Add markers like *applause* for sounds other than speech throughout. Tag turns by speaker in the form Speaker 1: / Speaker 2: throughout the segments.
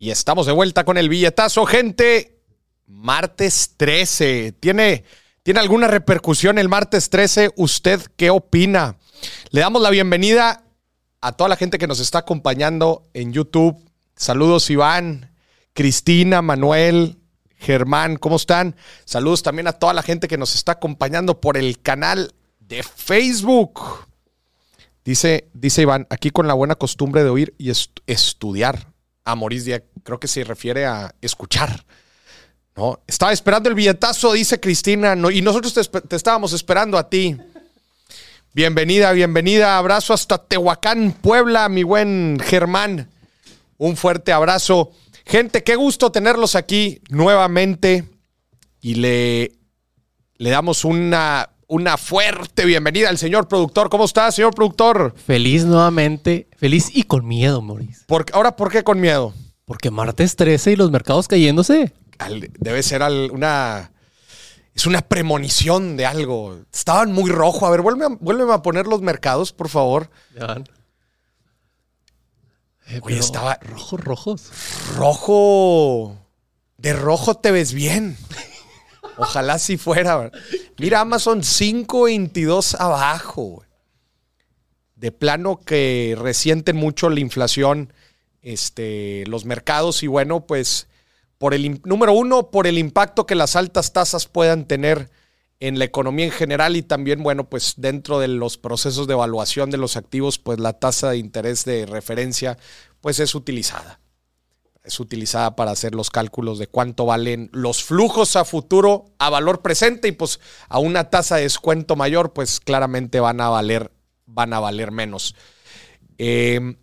Speaker 1: Y estamos de vuelta con el billetazo, gente. Martes 13. ¿Tiene, ¿Tiene alguna repercusión el martes 13? ¿Usted qué opina? Le damos la bienvenida a toda la gente que nos está acompañando en YouTube. Saludos Iván, Cristina, Manuel, Germán, ¿cómo están? Saludos también a toda la gente que nos está acompañando por el canal de Facebook. Dice, dice Iván, aquí con la buena costumbre de oír y estudiar. A Moris creo que se refiere a escuchar. ¿no? Estaba esperando el billetazo, dice Cristina, y nosotros te, estábamos esperando a ti. Bienvenida, bienvenida. Abrazo hasta Tehuacán, Puebla, mi buen Germán. Un fuerte abrazo. Gente, qué gusto tenerlos aquí nuevamente. Y le, le damos una una fuerte bienvenida al señor productor. ¿Cómo está, señor productor?
Speaker 2: Feliz nuevamente, feliz y con miedo, Maurice.
Speaker 1: ¿Ahora por qué con miedo?
Speaker 2: Porque martes 13 y los mercados cayéndose.
Speaker 1: debe ser una... Es una premonición de algo. Estaban muy rojo. A ver, vuélveme, a poner los mercados, por favor. Ya.
Speaker 2: Eh, Oye, estaba... Rojos, rojos.
Speaker 1: Rojo. De rojo te ves bien. Ojalá si fuera. Mira, Amazon 5.22 abajo. De plano que resienten mucho la inflación este, los mercados y bueno, pues por el número uno, por el impacto que las altas tasas puedan tener en la economía en general y también, bueno, pues dentro de los procesos de evaluación de los activos, pues la tasa de interés de referencia pues es utilizada es utilizada para hacer los cálculos de cuánto valen los flujos a futuro a valor presente y pues a una tasa de descuento mayor, pues claramente van a valer, van a valer menos. Em,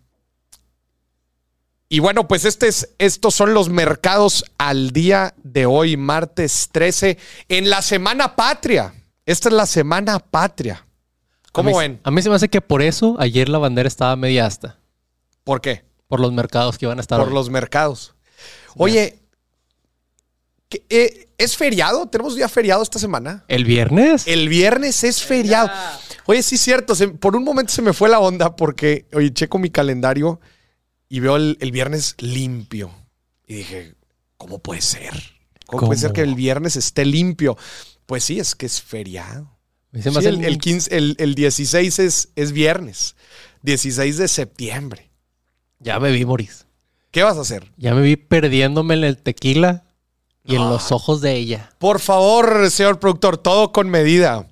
Speaker 1: y bueno, pues este es, estos son los mercados al día de hoy, martes 13, en la Semana Patria. Esta es la Semana Patria. ¿Cómo ven?
Speaker 2: A mí se me hace que por eso ayer la bandera estaba media hasta.
Speaker 1: ¿Por qué?
Speaker 2: Por los mercados que van a estar.
Speaker 1: Por los mercados. Oye, eh, ¿es feriado? ¿Tenemos día feriado esta semana?
Speaker 2: ¿El viernes?
Speaker 1: El viernes es feriado. Oye, sí es cierto. por un momento se me fue la onda porque, oye, checo mi calendario y veo el, viernes limpio. Y dije, ¿cómo puede ser? ¿Cómo, puede ser que el viernes esté limpio? Pues sí, es que es feriado. el, el, el, 16 es, es viernes. 16 de septiembre.
Speaker 2: Ya me vi, Moris.
Speaker 1: ¿Qué vas a hacer?
Speaker 2: Ya me vi perdiéndome en el tequila y en los ojos de ella.
Speaker 1: Por favor, señor productor, todo con medida.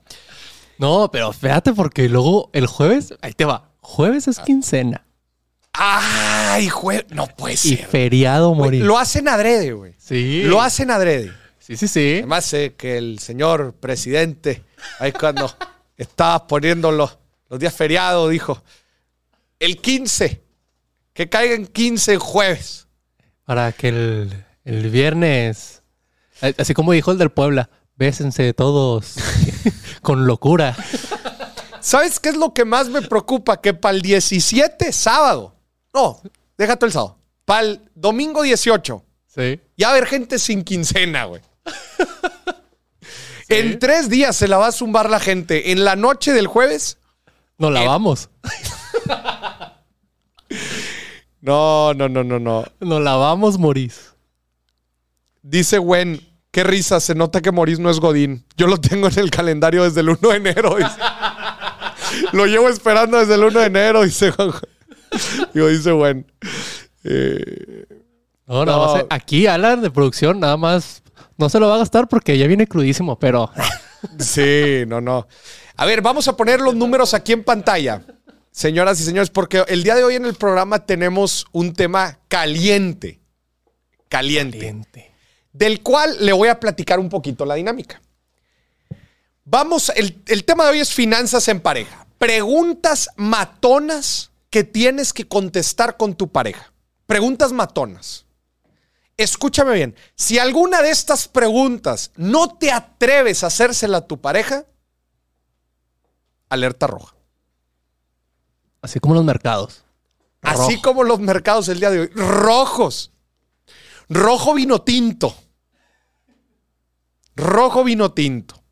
Speaker 2: No, pero fíjate porque luego el jueves, ahí te va. Jueves es quincena.
Speaker 1: Ay, jueves. No puede ser.
Speaker 2: Y feriado, Moris.
Speaker 1: Lo hacen adrede, güey.
Speaker 2: Sí.
Speaker 1: Lo hacen adrede.
Speaker 2: Sí, sí, sí.
Speaker 1: Además, sé que el señor presidente, ahí cuando *laughs* estaba poniendo los, los días feriados, dijo: el 15 que caigan 15 jueves.
Speaker 2: Para que el, el viernes, así como dijo el del Puebla, bésense todos *laughs* con locura.
Speaker 1: ¿Sabes qué es lo que más me preocupa? Que para el 17, sábado, no, déjate el sábado, para el domingo 18,
Speaker 2: sí.
Speaker 1: ya va a haber gente sin quincena, güey. En tres días se la va a zumbar la gente. En la noche del jueves.
Speaker 2: Nos la vamos. *laughs*
Speaker 1: No, no, no, no, no.
Speaker 2: Nos lavamos, Moris.
Speaker 1: Dice Gwen, qué risa, se nota que Moris no es Godín. Yo lo tengo en el calendario desde el 1 de enero. *laughs* lo llevo esperando desde el 1 de enero, dice Digo, dice Gwen.
Speaker 2: Eh, no, nada más. Aquí, Alan, de producción, nada más. No se lo va a gastar porque ya viene crudísimo, pero.
Speaker 1: sí, no, no. A ver, vamos a poner los números aquí en pantalla. Señoras y señores, porque el día de hoy en el programa tenemos un tema caliente. Caliente. Del cual le voy a platicar un poquito la dinámica. Vamos, el, el tema de hoy es finanzas en pareja. Preguntas matonas que tienes que contestar con tu pareja. Preguntas matonas. Escúchame bien, si alguna de estas preguntas no te atreves a hacérsela a tu pareja, alerta roja.
Speaker 2: Así como los mercados.
Speaker 1: Así como los mercados el día de hoy. Rojos. Rojo vino tinto. Rojo vino tinto.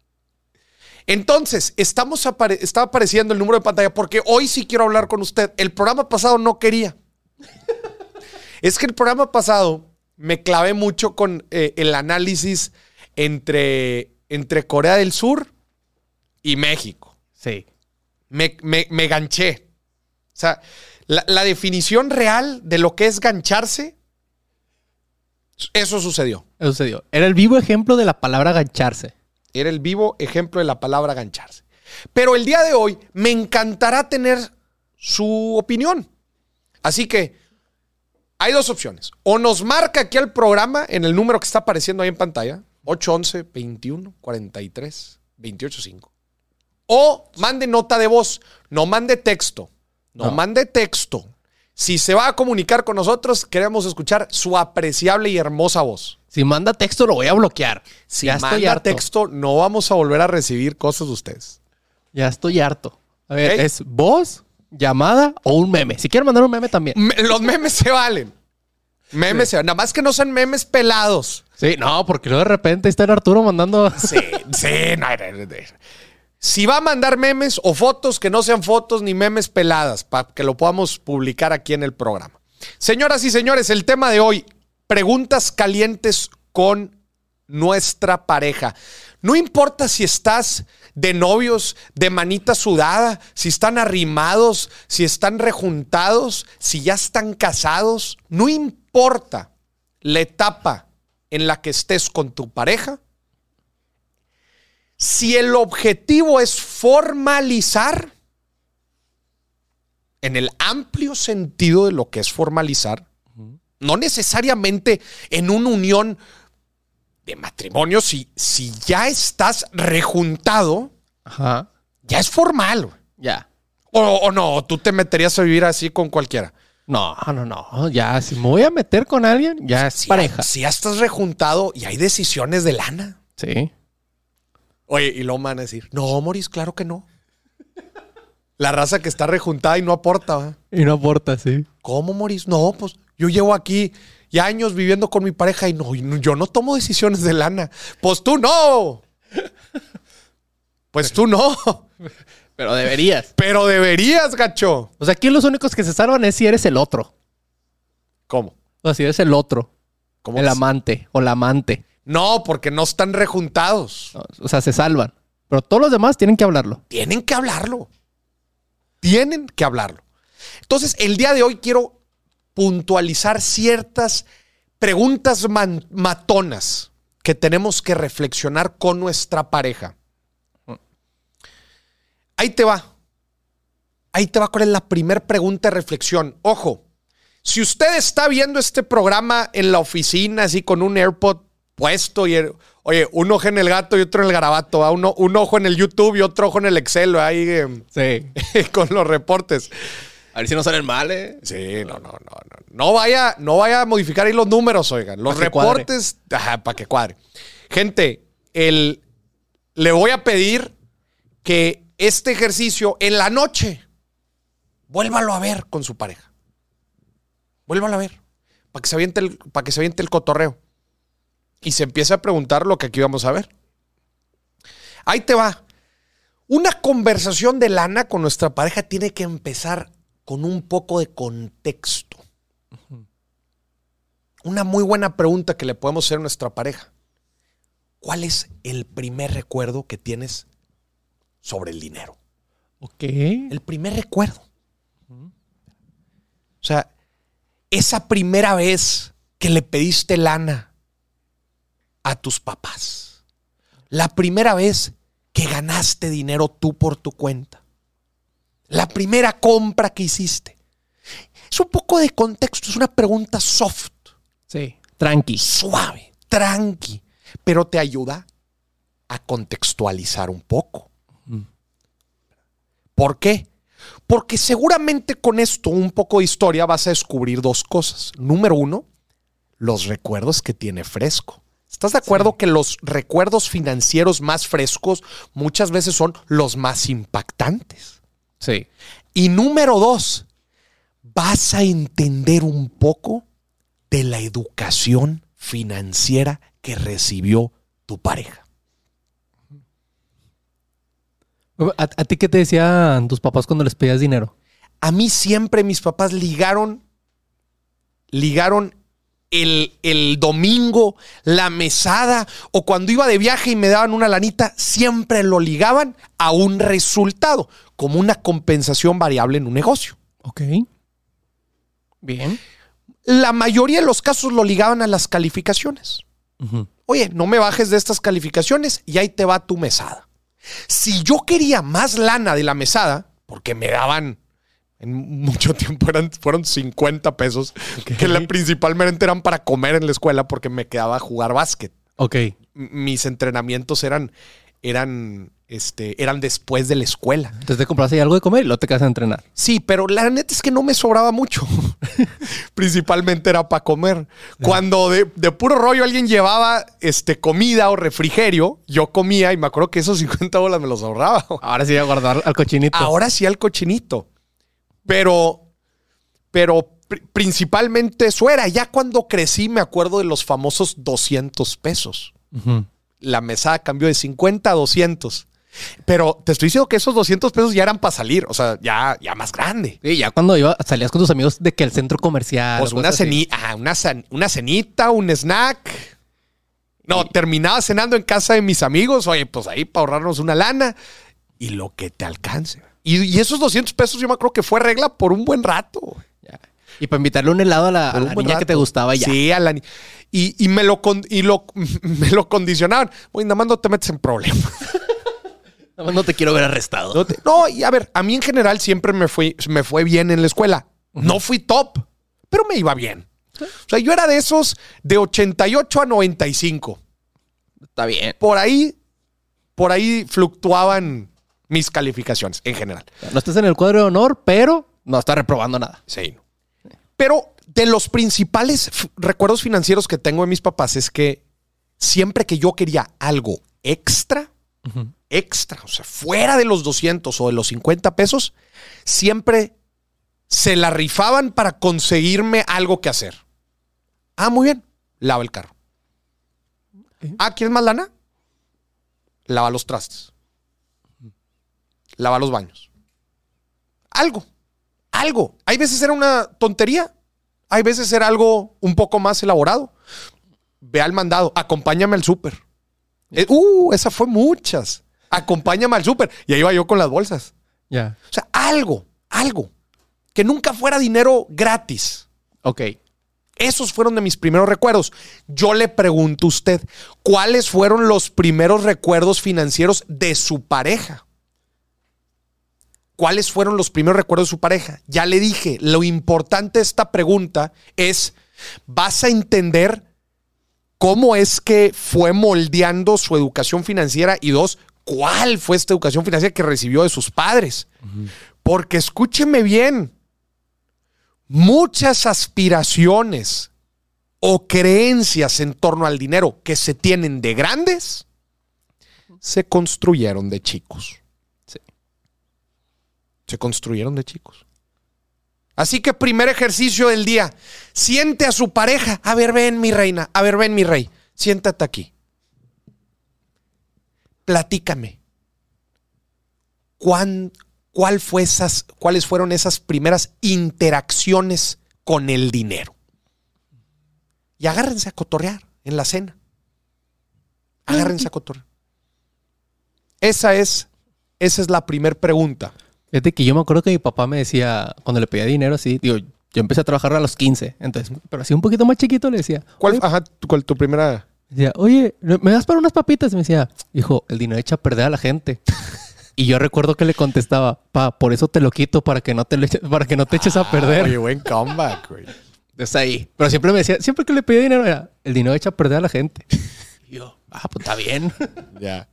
Speaker 1: Entonces, estamos está apareciendo el número de pantalla porque hoy sí quiero hablar con usted. El programa pasado no quería. Es que el programa pasado me clavé mucho con eh, el análisis entre, entre Corea del Sur y México.
Speaker 2: Sí.
Speaker 1: Me, me, me ganché. O sea, la, la definición real de lo que es gancharse, eso sucedió.
Speaker 2: Eso sucedió. Era el vivo ejemplo de la palabra gancharse.
Speaker 1: Era el vivo ejemplo de la palabra gancharse. Pero el día de hoy me encantará tener su opinión. Así que hay dos opciones. O nos marca aquí al programa en el número que está apareciendo ahí en pantalla, 811 21 43 28 5. O mande nota de voz, no mande texto. No, mande texto. Si se va a comunicar con nosotros, queremos escuchar su apreciable y hermosa voz.
Speaker 2: Si manda texto, lo voy a bloquear.
Speaker 1: Si
Speaker 2: ya estoy
Speaker 1: manda
Speaker 2: harto.
Speaker 1: texto, no vamos a volver a recibir cosas de ustedes.
Speaker 2: Ya estoy harto. A ver. ¿es voz, llamada o un meme? Si quieren mandar un meme también.
Speaker 1: Me- los memes se valen. Memes se valen. Nada más que no sean memes pelados.
Speaker 2: Sí, no, porque luego de repente está el Arturo mandando.
Speaker 1: Sí, sí, no, no, no, no. Si va a mandar memes o fotos, que no sean fotos ni memes peladas, para que lo podamos publicar aquí en el programa. Señoras y señores, el tema de hoy, preguntas calientes con nuestra pareja. No importa si estás de novios, de manita sudada, si están arrimados, si están rejuntados, si ya están casados, no importa la etapa en la que estés con tu pareja. Si el objetivo es formalizar, en el amplio sentido de lo que es formalizar, no necesariamente en una unión de matrimonio, si, si ya estás rejuntado,
Speaker 2: Ajá.
Speaker 1: ya es formal.
Speaker 2: Ya.
Speaker 1: O, o no, tú te meterías a vivir así con cualquiera.
Speaker 2: No, no, no. Ya, si me voy a meter con alguien, ya es
Speaker 1: Si
Speaker 2: pareja.
Speaker 1: Ya, si ya estás rejuntado y hay decisiones de lana.
Speaker 2: Sí.
Speaker 1: Oye, y me van a decir, no, Moris, claro que no. La raza que está rejuntada y no aporta. ¿va?
Speaker 2: Y no aporta, sí.
Speaker 1: ¿Cómo, Moris? No, pues yo llevo aquí ya años viviendo con mi pareja y no, yo no tomo decisiones de lana. Pues tú no. Pues tú no.
Speaker 2: Pero deberías.
Speaker 1: Pero deberías, gacho.
Speaker 2: O sea, aquí los únicos que se salvan es si eres el otro.
Speaker 1: ¿Cómo?
Speaker 2: O sea, si eres el otro.
Speaker 1: ¿Cómo
Speaker 2: el amante o la amante.
Speaker 1: No, porque no están rejuntados.
Speaker 2: O sea, se salvan. Pero todos los demás tienen que hablarlo.
Speaker 1: Tienen que hablarlo. Tienen que hablarlo. Entonces, el día de hoy quiero puntualizar ciertas preguntas matonas que tenemos que reflexionar con nuestra pareja. Ahí te va. Ahí te va cuál es la primera pregunta de reflexión. Ojo, si usted está viendo este programa en la oficina, así con un AirPod puesto y, el- oye, un ojo en el gato y otro en el garabato, ¿va? Uno, un ojo en el YouTube y otro ojo en el Excel, ¿va? ahí eh,
Speaker 2: Sí. *laughs*
Speaker 1: con los reportes.
Speaker 2: A ver si no salen mal, ¿eh?
Speaker 1: Sí, no, no, no, no. No vaya, no vaya a modificar ahí los números, oigan. Los
Speaker 2: Pa'
Speaker 1: reportes, para que cuadre. Gente, el, le voy a pedir que este ejercicio en la noche, vuélvalo a ver con su pareja. Vuélvalo a ver. Para que se aviente el, para que se aviente el cotorreo. Y se empiece a preguntar lo que aquí vamos a ver. Ahí te va. Una conversación de lana con nuestra pareja tiene que empezar con un poco de contexto. Una muy buena pregunta que le podemos hacer a nuestra pareja. ¿Cuál es el primer recuerdo que tienes sobre el dinero?
Speaker 2: Ok.
Speaker 1: El primer recuerdo. O sea, esa primera vez que le pediste lana a tus papás. La primera vez que ganaste dinero tú por tu cuenta. La primera compra que hiciste. Es un poco de contexto, es una pregunta soft,
Speaker 2: Sí. Tranqui.
Speaker 1: suave, tranqui, pero te ayuda a contextualizar un poco. ¿Por qué? Porque seguramente con esto, un poco de historia, vas a descubrir dos cosas. Número uno, los recuerdos que tiene fresco. ¿Estás de acuerdo que los recuerdos financieros más frescos muchas veces son los más impactantes?
Speaker 2: Sí.
Speaker 1: Y número dos, vas a entender un poco de la educación financiera que recibió tu pareja.
Speaker 2: ¿A, a ti qué te decían tus papás cuando les pedías dinero?
Speaker 1: A mí siempre mis papás ligaron ligaron el, el domingo, la mesada o cuando iba de viaje y me daban una lanita, siempre lo ligaban a un resultado, como una compensación variable en un negocio.
Speaker 2: Ok. Bien.
Speaker 1: La mayoría de los casos lo ligaban a las calificaciones. Oye, no me bajes de estas calificaciones y ahí te va tu mesada. Si yo quería más lana de la mesada, porque me daban en mucho *laughs* tiempo eran, fueron 50 pesos, que la, principalmente eran para comer en la escuela porque me quedaba a jugar básquet.
Speaker 2: Ok.
Speaker 1: M- Mis entrenamientos eran, eran, este, eran después de la escuela.
Speaker 2: Entonces te compras ahí algo de comer y luego te quedas a entrenar.
Speaker 1: Sí, pero la neta es que no me sobraba mucho. *laughs* Principalmente era para comer. Cuando de, de puro rollo alguien llevaba este, comida o refrigerio, yo comía y me acuerdo que esos 50 bolas me los ahorraba.
Speaker 2: Ahora sí a guardar al cochinito.
Speaker 1: Ahora sí al cochinito. Pero, pero pri- principalmente eso era. Ya cuando crecí me acuerdo de los famosos 200 pesos. La mesada cambió de 50 a 200. Pero te estoy diciendo que esos 200 pesos ya eran para salir. O sea, ya, ya más grande.
Speaker 2: Sí, ya cuando iba, salías con tus amigos de que el centro comercial.
Speaker 1: Pues una, ceni- ah, una cenita, un snack. No, terminaba cenando en casa de mis amigos. Oye, pues ahí para ahorrarnos una lana y lo que te alcance. Y, y esos 200 pesos yo me acuerdo que fue regla por un buen rato.
Speaker 2: Ya. Y para invitarle un helado a la, a niña que te gustaba ya.
Speaker 1: Sí, a la ni- y, y me lo con- y lo, *laughs* me lo condicionaban. Oye, nada más no te metes en problemas. *laughs*
Speaker 2: Nada más no te quiero ver arrestado.
Speaker 1: No, te- no, y a ver, a mí en general siempre me fue, me fue bien en la escuela. No fui top, pero me iba bien. O sea, yo era de esos de 88 a 95.
Speaker 2: Está bien.
Speaker 1: Por ahí, por ahí fluctuaban mis calificaciones en general.
Speaker 2: No estás en el cuadro de honor, pero no estás reprobando nada.
Speaker 1: Sí. Pero de los principales recuerdos financieros que tengo de mis papás es que siempre que yo quería algo extra, extra, o sea, fuera de los 200 o de los 50 pesos, siempre se la rifaban para conseguirme algo que hacer. Ah, muy bien, lava el carro. Ah, ¿quieres más lana? Lava los trastes. Lava los baños. Algo, algo. Hay veces era una tontería, hay veces era algo un poco más elaborado. Ve al mandado, acompáñame al súper. Eh, uh, esa fue muchas. Acompáñame al súper. Y ahí iba yo con las bolsas.
Speaker 2: Ya.
Speaker 1: O sea, algo, algo. Que nunca fuera dinero gratis.
Speaker 2: Ok.
Speaker 1: Esos fueron de mis primeros recuerdos. Yo le pregunto a usted, ¿cuáles fueron los primeros recuerdos financieros de su pareja? ¿Cuáles fueron los primeros recuerdos de su pareja? Ya le dije, lo importante de esta pregunta es, vas a entender cómo es que fue moldeando su educación financiera y dos, cuál fue esta educación financiera que recibió de sus padres. Porque escúcheme bien, muchas aspiraciones o creencias en torno al dinero que se tienen de grandes se construyeron de chicos. Se construyeron de chicos. Así que primer ejercicio del día, siente a su pareja. A ver, ven mi reina, a ver, ven mi rey, siéntate aquí. Platícame. ¿Cuán, cuál fue esas, ¿Cuáles fueron esas primeras interacciones con el dinero? Y agárrense a cotorrear en la cena. Agárrense a cotorrear. Esa es, esa es la primera pregunta.
Speaker 2: Fíjate que yo me acuerdo que mi papá me decía, cuando le pedía dinero así, digo, yo empecé a trabajar a los 15, entonces, pero así un poquito más chiquito le decía,
Speaker 1: ¿Cuál, ajá, tu, cuál tu primera?
Speaker 2: decía, oye, ¿me das para unas papitas? Y me decía, hijo, el dinero echa a perder a la gente. *laughs* y yo recuerdo que le contestaba, pa, por eso te lo quito, para que no te, lo eche- para que no te eches a perder.
Speaker 1: Oye, buen comeback, güey.
Speaker 2: Desde ahí. Pero siempre me decía, siempre que le pedía dinero era, el dinero echa a perder a la gente. *laughs* y yo, ah, pues está bien.
Speaker 1: Ya.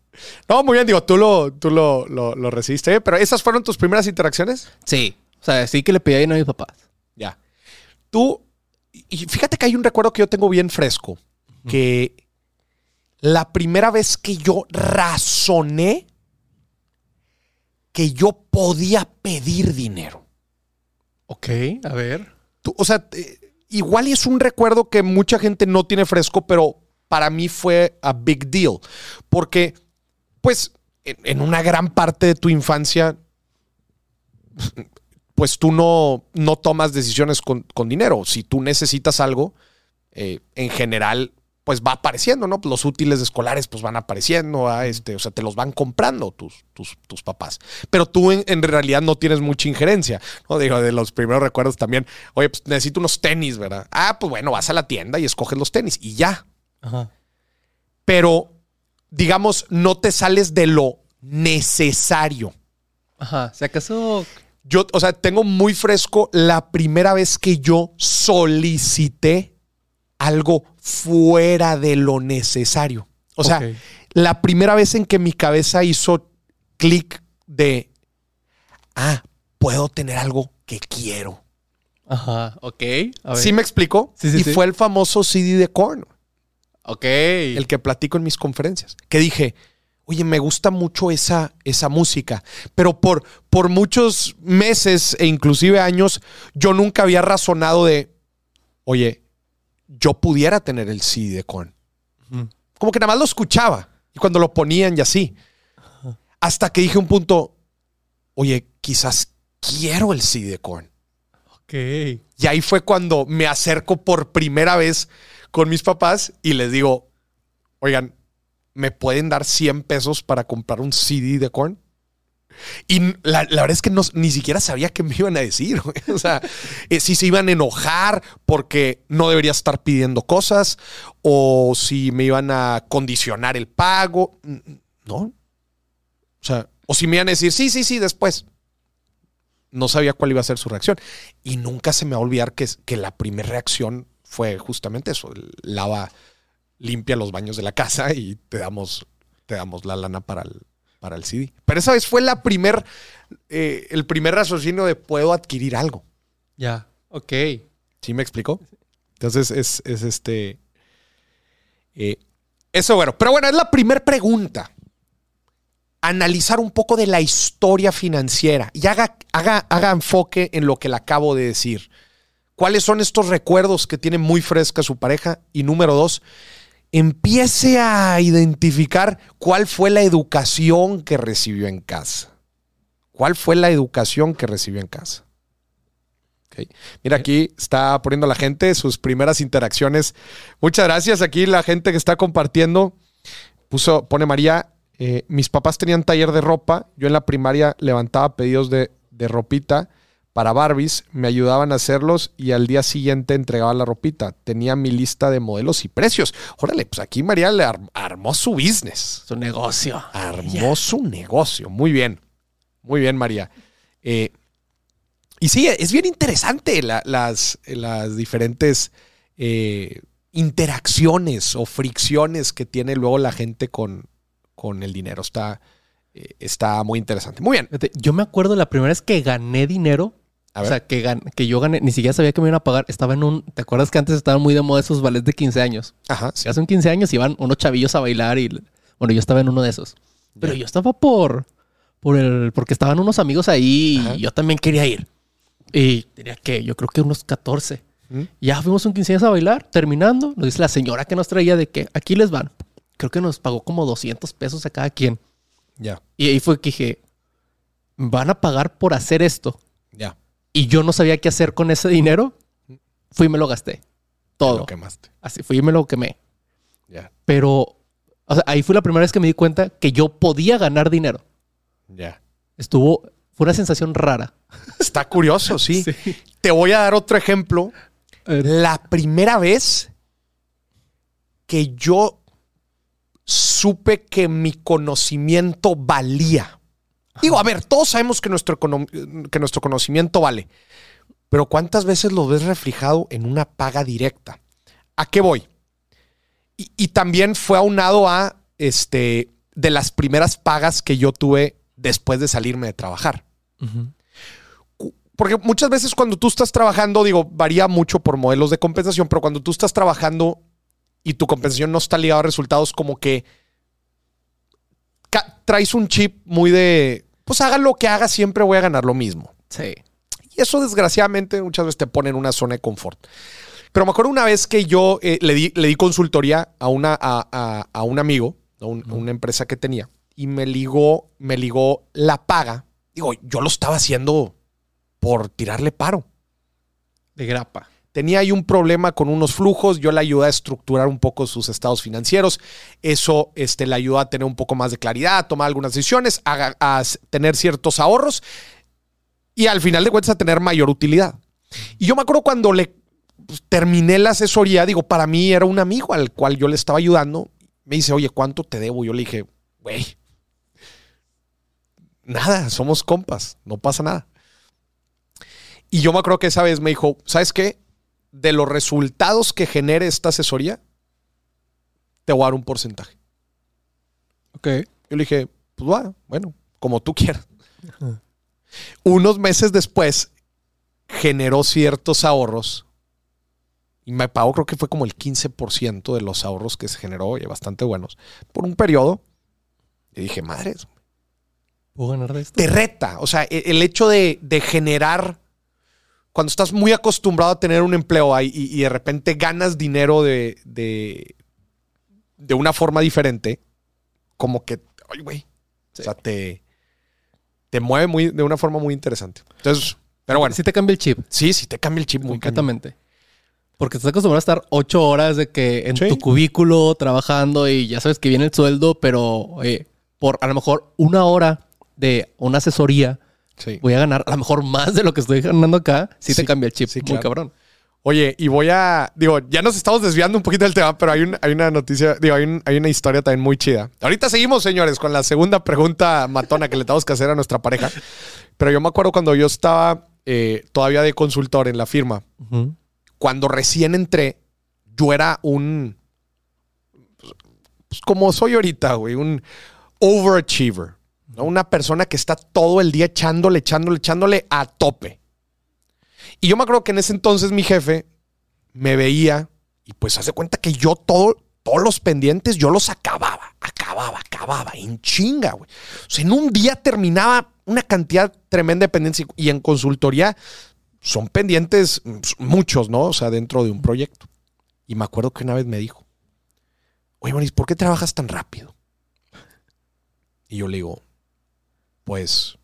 Speaker 1: No, muy bien, digo, tú lo, tú lo, lo, lo recibiste, ¿eh? pero esas fueron tus primeras interacciones.
Speaker 2: sí. O sea, sí que le pedía dinero a mis papás.
Speaker 1: Ya. Tú, y fíjate que hay un recuerdo que yo tengo bien fresco, que la primera vez que yo razoné que yo podía pedir dinero.
Speaker 2: Ok, a ver.
Speaker 1: Tú- o sea, eh, igual es un recuerdo que mucha gente no tiene fresco, pero para mí fue a big deal. Porque, pues, en, en una gran parte de tu infancia, pues tú no, no tomas decisiones con, con dinero. Si tú necesitas algo, eh, en general, pues va apareciendo, ¿no? Los útiles escolares pues van apareciendo, ¿ah? este, o sea, te los van comprando tus, tus, tus papás. Pero tú en, en realidad no tienes mucha injerencia, ¿no? Digo, de los primeros recuerdos también, oye, pues necesito unos tenis, ¿verdad? Ah, pues bueno, vas a la tienda y escoges los tenis y ya.
Speaker 2: Ajá.
Speaker 1: Pero, digamos, no te sales de lo necesario.
Speaker 2: Ajá. Si acaso.
Speaker 1: Yo, o sea, tengo muy fresco la primera vez que yo solicité algo fuera de lo necesario. O sea, la primera vez en que mi cabeza hizo clic de, ah, puedo tener algo que quiero.
Speaker 2: Ajá. Ok. A ver.
Speaker 1: ¿Sí me explico?
Speaker 2: Sí, sí,
Speaker 1: y
Speaker 2: sí.
Speaker 1: fue el famoso CD de Korn,
Speaker 2: Ok.
Speaker 1: el que platico en mis conferencias, que dije, oye, me gusta mucho esa, esa música, pero por, por muchos meses e inclusive años, yo nunca había razonado de, oye, yo pudiera tener el CD de Korn. Como que nada más lo escuchaba y cuando lo ponían y así. Hasta que dije un punto, oye, quizás quiero el CD de Korn.
Speaker 2: Ok.
Speaker 1: Y ahí fue cuando me acerco por primera vez con mis papás y les digo, oigan, ¿me pueden dar 100 pesos para comprar un CD de Korn? Y la, la verdad es que no, ni siquiera sabía qué me iban a decir. *laughs* O sea, eh, si se iban a enojar porque no debería estar pidiendo cosas o si me iban a condicionar el pago. No. O sea, o si me iban a decir, sí, sí, sí, después. No sabía cuál iba a ser su reacción. Y nunca se me va a olvidar que, que la primera reacción fue justamente eso. Lava, limpia los baños de la casa y te damos, te damos la lana para el, para el CD. Pero esa vez fue la primer, eh, el primer raciocinio de puedo adquirir algo.
Speaker 2: Ya. Ok.
Speaker 1: ¿Sí me explicó? Entonces es, es este... eh, eso bueno. Pero bueno, es la primera pregunta. Analizar un poco de la historia financiera y haga, haga, haga enfoque en lo que le acabo de decir. ¿Cuáles son estos recuerdos que tiene muy fresca su pareja? Y número dos, empiece a identificar cuál fue la educación que recibió en casa. ¿Cuál fue la educación que recibió en casa? Ok. Mira, aquí está poniendo la gente sus primeras interacciones. Muchas gracias. Aquí la gente que está compartiendo puso, pone María, eh, mis papás tenían taller de ropa. Yo en la primaria levantaba pedidos de, de ropita para Barbies, me ayudaban a hacerlos y al día siguiente entregaba la ropita. Tenía mi lista de modelos y precios. Órale, pues aquí María le ar- armó su business.
Speaker 2: Su negocio.
Speaker 1: Armó su negocio. Muy bien. Muy bien, María. Eh, y sí, es bien interesante la- las, las diferentes eh, interacciones o fricciones que tiene luego la gente con, con el dinero. Está, eh, está muy interesante. Muy bien.
Speaker 2: Yo me acuerdo la primera vez que gané dinero.
Speaker 1: A
Speaker 2: O
Speaker 1: ver.
Speaker 2: sea, que, gan- que yo gané, ni siquiera sabía que me iban a pagar. Estaba en un. ¿Te acuerdas que antes estaban muy de moda esos vales de 15 años?
Speaker 1: Ajá. sí.
Speaker 2: Hace un 15 años iban unos chavillos a bailar y. Bueno, yo estaba en uno de esos. Pero yo estaba por. Por el. Porque estaban unos amigos ahí
Speaker 1: Ajá.
Speaker 2: y yo también quería ir. Y tenía que, yo creo que unos 14.
Speaker 1: ¿Mm?
Speaker 2: Ya fuimos un 15 años a bailar. Terminando, nos dice la señora que nos traía de que aquí les van. Creo que nos pagó como 200 pesos a cada quien.
Speaker 1: Ya,
Speaker 2: Y ahí fue que dije, van a pagar por hacer esto. Y yo no sabía qué hacer con ese dinero. Fui y me lo gasté. Todo.
Speaker 1: Lo quemaste.
Speaker 2: Así fui y me lo quemé.
Speaker 1: Ya,
Speaker 2: Pero o sea, ahí fue la primera vez que me di cuenta que yo podía ganar dinero.
Speaker 1: ya.
Speaker 2: Estuvo, fue una sensación rara. *laughs*
Speaker 1: Está curioso, sí. Te voy a dar otro ejemplo. La primera vez que yo supe que mi conocimiento valía. Digo, a ver, todos sabemos que nuestro, que nuestro conocimiento vale, pero ¿cuántas veces lo ves reflejado en una paga directa? ¿A qué voy? Y, y también fue aunado a este, de las primeras pagas que yo tuve después de salirme de trabajar. Porque muchas veces cuando tú estás trabajando, digo, varía mucho por modelos de compensación, pero cuando tú estás trabajando y tu compensación no está ligada a resultados, como que traes un chip muy de, pues haga lo que haga, siempre voy a ganar lo mismo.
Speaker 2: Sí.
Speaker 1: Y eso desgraciadamente muchas veces te pone en una zona de confort. Pero me acuerdo una vez que yo eh, le, di, le di consultoría a, una, a, a- a un amigo, a, un- a una empresa que tenía, y me ligó, me ligó la paga. Digo, yo lo estaba haciendo por tirarle paro.
Speaker 2: De grapa.
Speaker 1: Tenía ahí un problema con unos flujos, yo le ayudé a estructurar un poco sus estados financieros, eso este, le ayudó a tener un poco más de claridad, a tomar algunas decisiones, a, tener ciertos ahorros y al final de cuentas a tener mayor utilidad. Y yo me acuerdo cuando le pues, terminé la asesoría, digo, para mí era un amigo al cual yo le estaba ayudando, me dice, oye, ¿cuánto te debo? Yo le dije, güey, nada, somos compas, no pasa nada. Y yo me acuerdo que esa vez me dijo, ¿sabes qué? De los resultados que genere esta asesoría, te voy a dar un porcentaje.
Speaker 2: Ok.
Speaker 1: Yo le dije, pues va, bueno, como tú quieras. Unos meses después, generó ciertos ahorros y me pagó, creo que fue como el 15% de los ahorros que se generó, y bastante buenos, por un periodo. Y dije, madre,
Speaker 2: ¿puedo ganar de esto?
Speaker 1: Te reta. O sea, e-, el hecho de, de generar cuando estás muy acostumbrado a tener un empleo ahí y, de repente ganas dinero de, de, de, una forma diferente, como que, ay, güey, o sea, te, te mueve muy, de una forma muy interesante. Entonces, pero bueno.
Speaker 2: Sí te cambia el chip.
Speaker 1: Sí, sí te cambia el chip muy
Speaker 2: Completamente. Porque estás acostumbrado a estar ocho horas de que en tu cubículo trabajando y ya sabes que viene el sueldo, pero por a lo mejor una hora de una asesoría Voy a ganar a lo mejor más de lo que estoy ganando acá si te cambia el chip. muy cabrón.
Speaker 1: Oye, y voy a. Digo, ya nos estamos desviando un poquito del tema, pero hay, hay una noticia, digo, hay, hay, una historia también muy chida. Ahorita seguimos, señores, con la segunda pregunta matona que le tenemos que hacer a nuestra pareja. Pero yo me acuerdo cuando yo estaba eh, todavía de consultor en la firma, cuando recién entré, yo era un. Pues, como soy ahorita, güey, un overachiever. Una persona que está todo el día echándole, echándole, echándole a tope. Y yo me acuerdo que en ese entonces mi jefe me veía y pues hace cuenta que yo todo, todos los pendientes yo los acababa, acababa, acababa, en chinga, güey. O sea, en un día terminaba una cantidad tremenda de pendientes y en consultoría son pendientes muchos, ¿no? O sea, dentro de un proyecto. Y me acuerdo que una vez me dijo, oye, Maris, ¿por qué trabajas tan rápido? Y yo le digo, pues,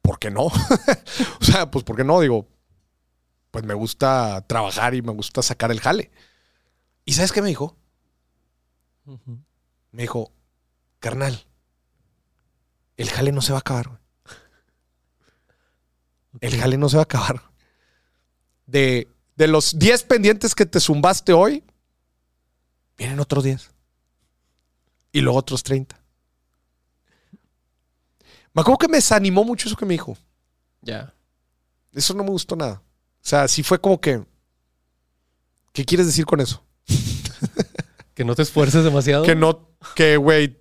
Speaker 1: ¿por qué no? *laughs* o sea, pues, ¿por qué no? Digo, pues me gusta trabajar y me gusta sacar el jale. ¿Y sabes qué me dijo? Me dijo, carnal, el jale no se va a acabar. El jale no se va a acabar. De, de los 10 pendientes que te zumbaste hoy, vienen otros 10. Y luego otros 30. Me acuerdo que me desanimó mucho eso que me dijo.
Speaker 2: Ya.
Speaker 1: Eso no me gustó nada. O sea, sí fue como que. ¿Qué quieres decir con eso? *laughs*
Speaker 2: que no te esfuerces demasiado.
Speaker 1: Que no. Que, güey,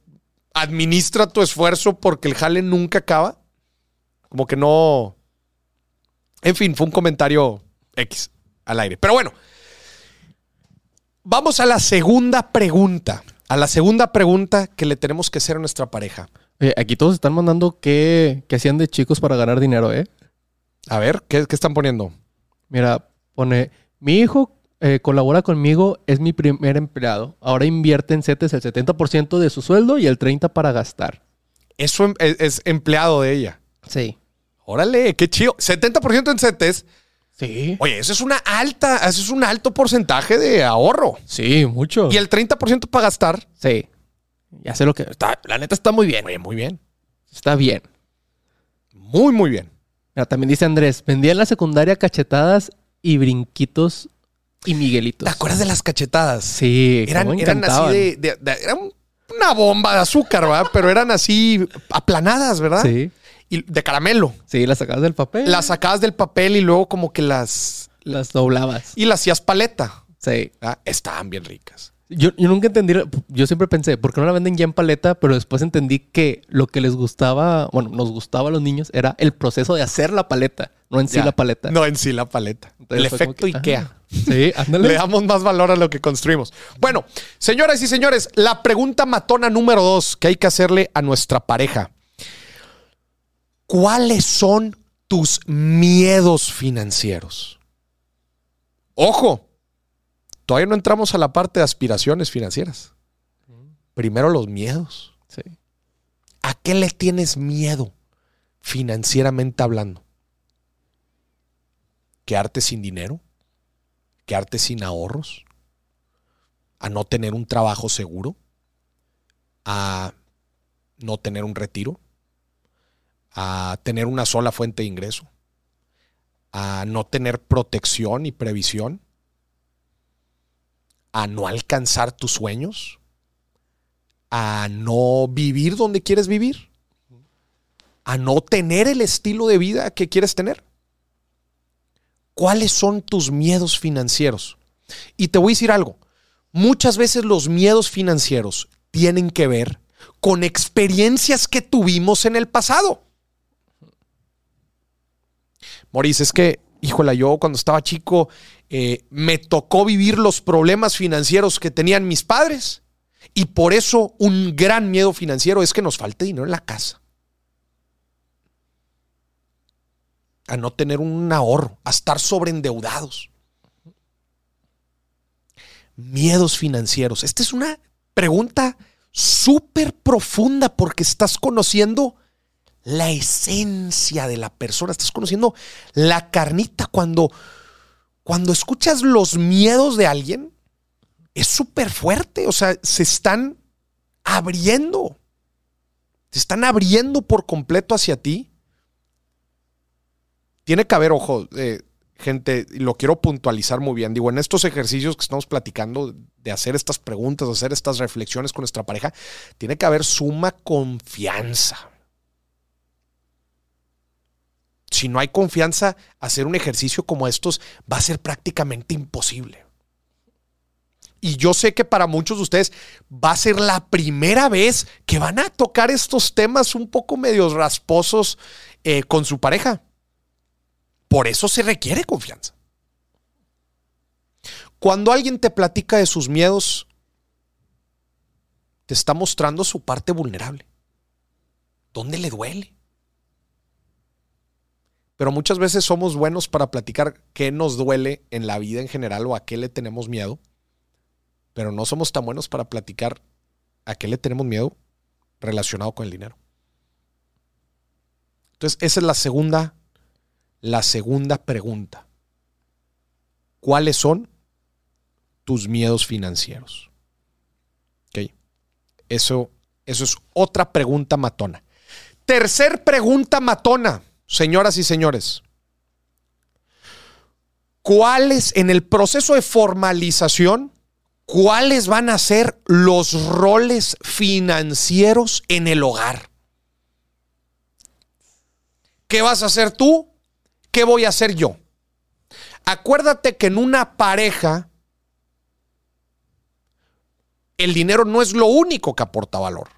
Speaker 1: administra tu esfuerzo porque el jale nunca acaba. Como que no. En fin, fue un comentario X al aire. Pero bueno. Vamos a la segunda pregunta. A la segunda pregunta que le tenemos que hacer a nuestra pareja
Speaker 2: aquí todos están mandando qué, hacían de chicos para ganar dinero, ¿eh?
Speaker 1: A ver, ¿qué, están poniendo?
Speaker 2: Mira, pone, mi hijo eh, colabora conmigo, es mi primer empleado. Ahora invierte en CETES el 70% de su sueldo y el 30% para gastar.
Speaker 1: Eso em, es, empleado de ella.
Speaker 2: Sí.
Speaker 1: Órale, qué chido. 70% en CETES.
Speaker 2: Sí.
Speaker 1: Oye, eso es una alta, eso es un alto porcentaje de ahorro.
Speaker 2: Sí, mucho.
Speaker 1: ¿Y el 30% para gastar?
Speaker 2: Sí. Ya sé lo que. Está, la neta está muy bien.
Speaker 1: Oye, muy bien.
Speaker 2: Está bien.
Speaker 1: Muy, muy bien.
Speaker 2: también dice Andrés: vendía en la secundaria cachetadas y brinquitos y Miguelitos.
Speaker 1: ¿Te acuerdas de las cachetadas?
Speaker 2: Sí,
Speaker 1: eran, eran así de, Eran una bomba de azúcar, ¿verdad? Pero eran así aplanadas, ¿verdad?
Speaker 2: Sí.
Speaker 1: Y de caramelo.
Speaker 2: Sí, las sacabas del papel.
Speaker 1: Las sacabas del papel y luego como que las.
Speaker 2: Las doblabas.
Speaker 1: Y las hacías paleta.
Speaker 2: Sí.
Speaker 1: Ah, estaban bien ricas.
Speaker 2: Yo, nunca entendí, yo siempre pensé, ¿por qué no la venden ya en paleta? Pero después entendí que lo que les gustaba, bueno, nos gustaba a los niños era el proceso de hacer la paleta, no en sí la paleta.
Speaker 1: No en sí la paleta. el efecto IKEA.
Speaker 2: sí, ándale.
Speaker 1: Le damos más valor a lo que construimos. Bueno, señoras y señores, la pregunta matona número dos que hay que hacerle a nuestra pareja. ¿Cuáles son tus miedos financieros? Ojo, todavía no entramos a la parte de aspiraciones financieras. Primero los miedos.
Speaker 2: Sí.
Speaker 1: ¿A qué le tienes miedo financieramente hablando? quedarte sin dinero, quedarte sin ahorros, a no tener un trabajo seguro, a no tener un retiro, a tener una sola fuente de ingreso, a no tener protección y previsión, a no alcanzar tus sueños, a no vivir donde quieres vivir, a no tener el estilo de vida que quieres tener. ¿Cuáles son tus miedos financieros? Y te voy a decir algo, muchas veces los miedos financieros tienen que ver con experiencias que tuvimos en el pasado. Maurice, es que, híjola, yo cuando estaba chico eh, me tocó vivir los problemas financieros que tenían mis padres. Y por eso un gran miedo financiero es que nos falte dinero en la casa. A no tener un ahorro, a estar sobreendeudados. Miedos financieros. Esta es una pregunta súper profunda porque estás conociendo la esencia de la persona, estás conociendo la carnita cuando cuando escuchas los miedos de alguien es súper fuerte, o sea, se están abriendo. Se están abriendo por completo hacia ti. Tiene que haber, ojo, eh, gente, lo quiero puntualizar muy bien. Digo, en estos ejercicios que estamos platicando, de hacer estas preguntas, de hacer estas reflexiones con nuestra pareja, tiene que haber suma confianza. Si no hay confianza, hacer un ejercicio como estos va a ser prácticamente imposible. Y yo sé que para muchos de ustedes va a ser la primera vez que van a tocar estos temas un poco medios rasposos eh, con su pareja. Por eso se requiere confianza. Cuando alguien te platica de sus miedos, te está mostrando su parte vulnerable. ¿Dónde le duele? Pero muchas veces somos buenos para platicar qué nos duele en la vida en general o a qué le tenemos miedo pero no somos tan buenos para platicar a qué le tenemos miedo relacionado con el dinero. Entonces, esa es la segunda, la segunda pregunta. ¿Cuáles son tus miedos financieros? Ok. Eso, eso es otra pregunta matona. Tercer pregunta matona, señoras y señores. ¿Cuáles en el proceso de formalización cuáles van a ser los roles financieros en el hogar. ¿Qué vas a hacer tú? ¿Qué voy a hacer yo? Acuérdate que en una pareja el dinero no es lo único que aporta valor.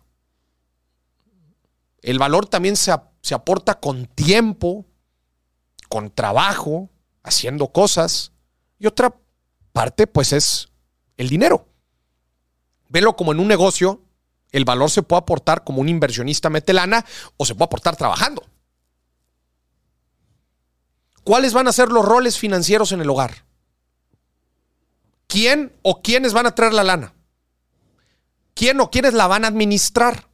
Speaker 1: El valor también se, se aporta con tiempo, con trabajo, haciendo cosas. Y otra parte pues es el dinero. Velo como en un negocio, el valor se puede aportar como un inversionista mete lana o se puede aportar trabajando. ¿Cuáles van a ser los roles financieros en el hogar? ¿Quién o quiénes van a traer la lana? ¿Quién o quiénes la van a administrar?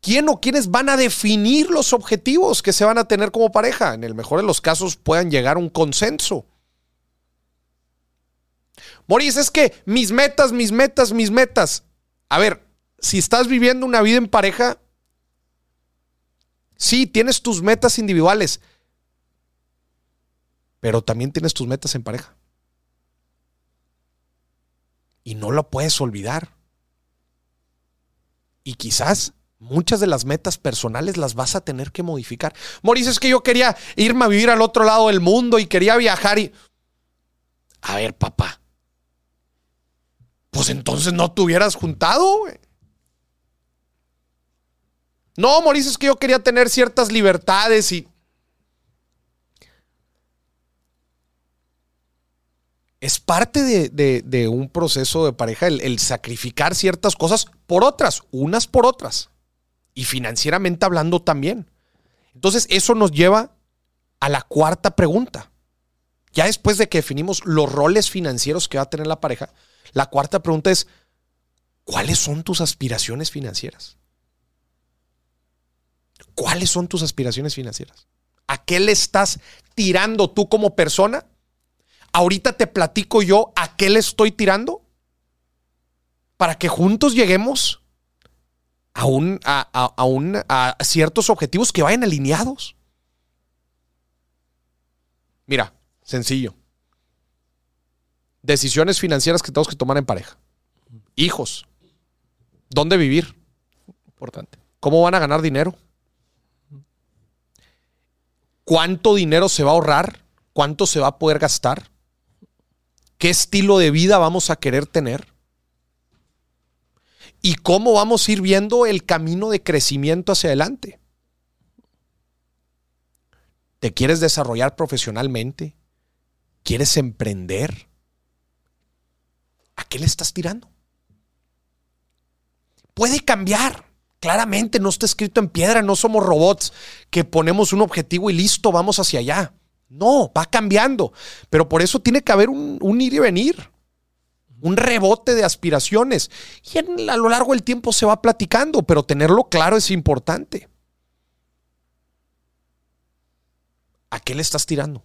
Speaker 1: ¿Quién o quiénes van a definir los objetivos que se van a tener como pareja? En el mejor de los casos puedan llegar a un consenso. Moris, es que mis metas, mis metas, mis metas. A ver, si estás viviendo una vida en pareja, sí, tienes tus metas individuales, pero también tienes tus metas en pareja. Y no lo puedes olvidar. Y quizás muchas de las metas personales las vas a tener que modificar. Moris, es que yo quería irme a vivir al otro lado del mundo y quería viajar y... A ver, papá, pues entonces no te hubieras juntado. No, Mauricio, es que yo quería tener ciertas libertades y... Es parte de, un proceso de pareja el sacrificar ciertas cosas por otras, unas por otras. Y financieramente hablando también. Entonces, eso nos lleva a la cuarta pregunta. Ya después de que definimos los roles financieros que va a tener la pareja, la cuarta pregunta es, ¿cuáles son tus aspiraciones financieras? ¿Cuáles son tus aspiraciones financieras? ¿A qué le estás tirando tú como persona? Ahorita te platico yo a qué le estoy tirando para que juntos lleguemos a, un, a, a ciertos objetivos que vayan alineados. Mira, sencillo. Decisiones financieras que tenemos que tomar en pareja. Hijos. ¿Dónde vivir?
Speaker 2: Importante.
Speaker 1: ¿Cómo van a ganar dinero? ¿Cuánto dinero se va a ahorrar? ¿Cuánto se va a poder gastar? ¿Qué estilo de vida vamos a querer tener? ¿Y cómo vamos a ir viendo el camino de crecimiento hacia adelante? ¿Te quieres desarrollar profesionalmente? ¿Quieres emprender? ¿A qué le estás tirando? Puede cambiar. Claramente no está escrito en piedra, no somos robots que ponemos un objetivo y listo, vamos hacia allá. No, va cambiando. Pero por eso tiene que haber un, ir y venir, un rebote de aspiraciones. Y a lo largo del tiempo se va platicando, pero tenerlo claro es importante. ¿A qué le estás tirando?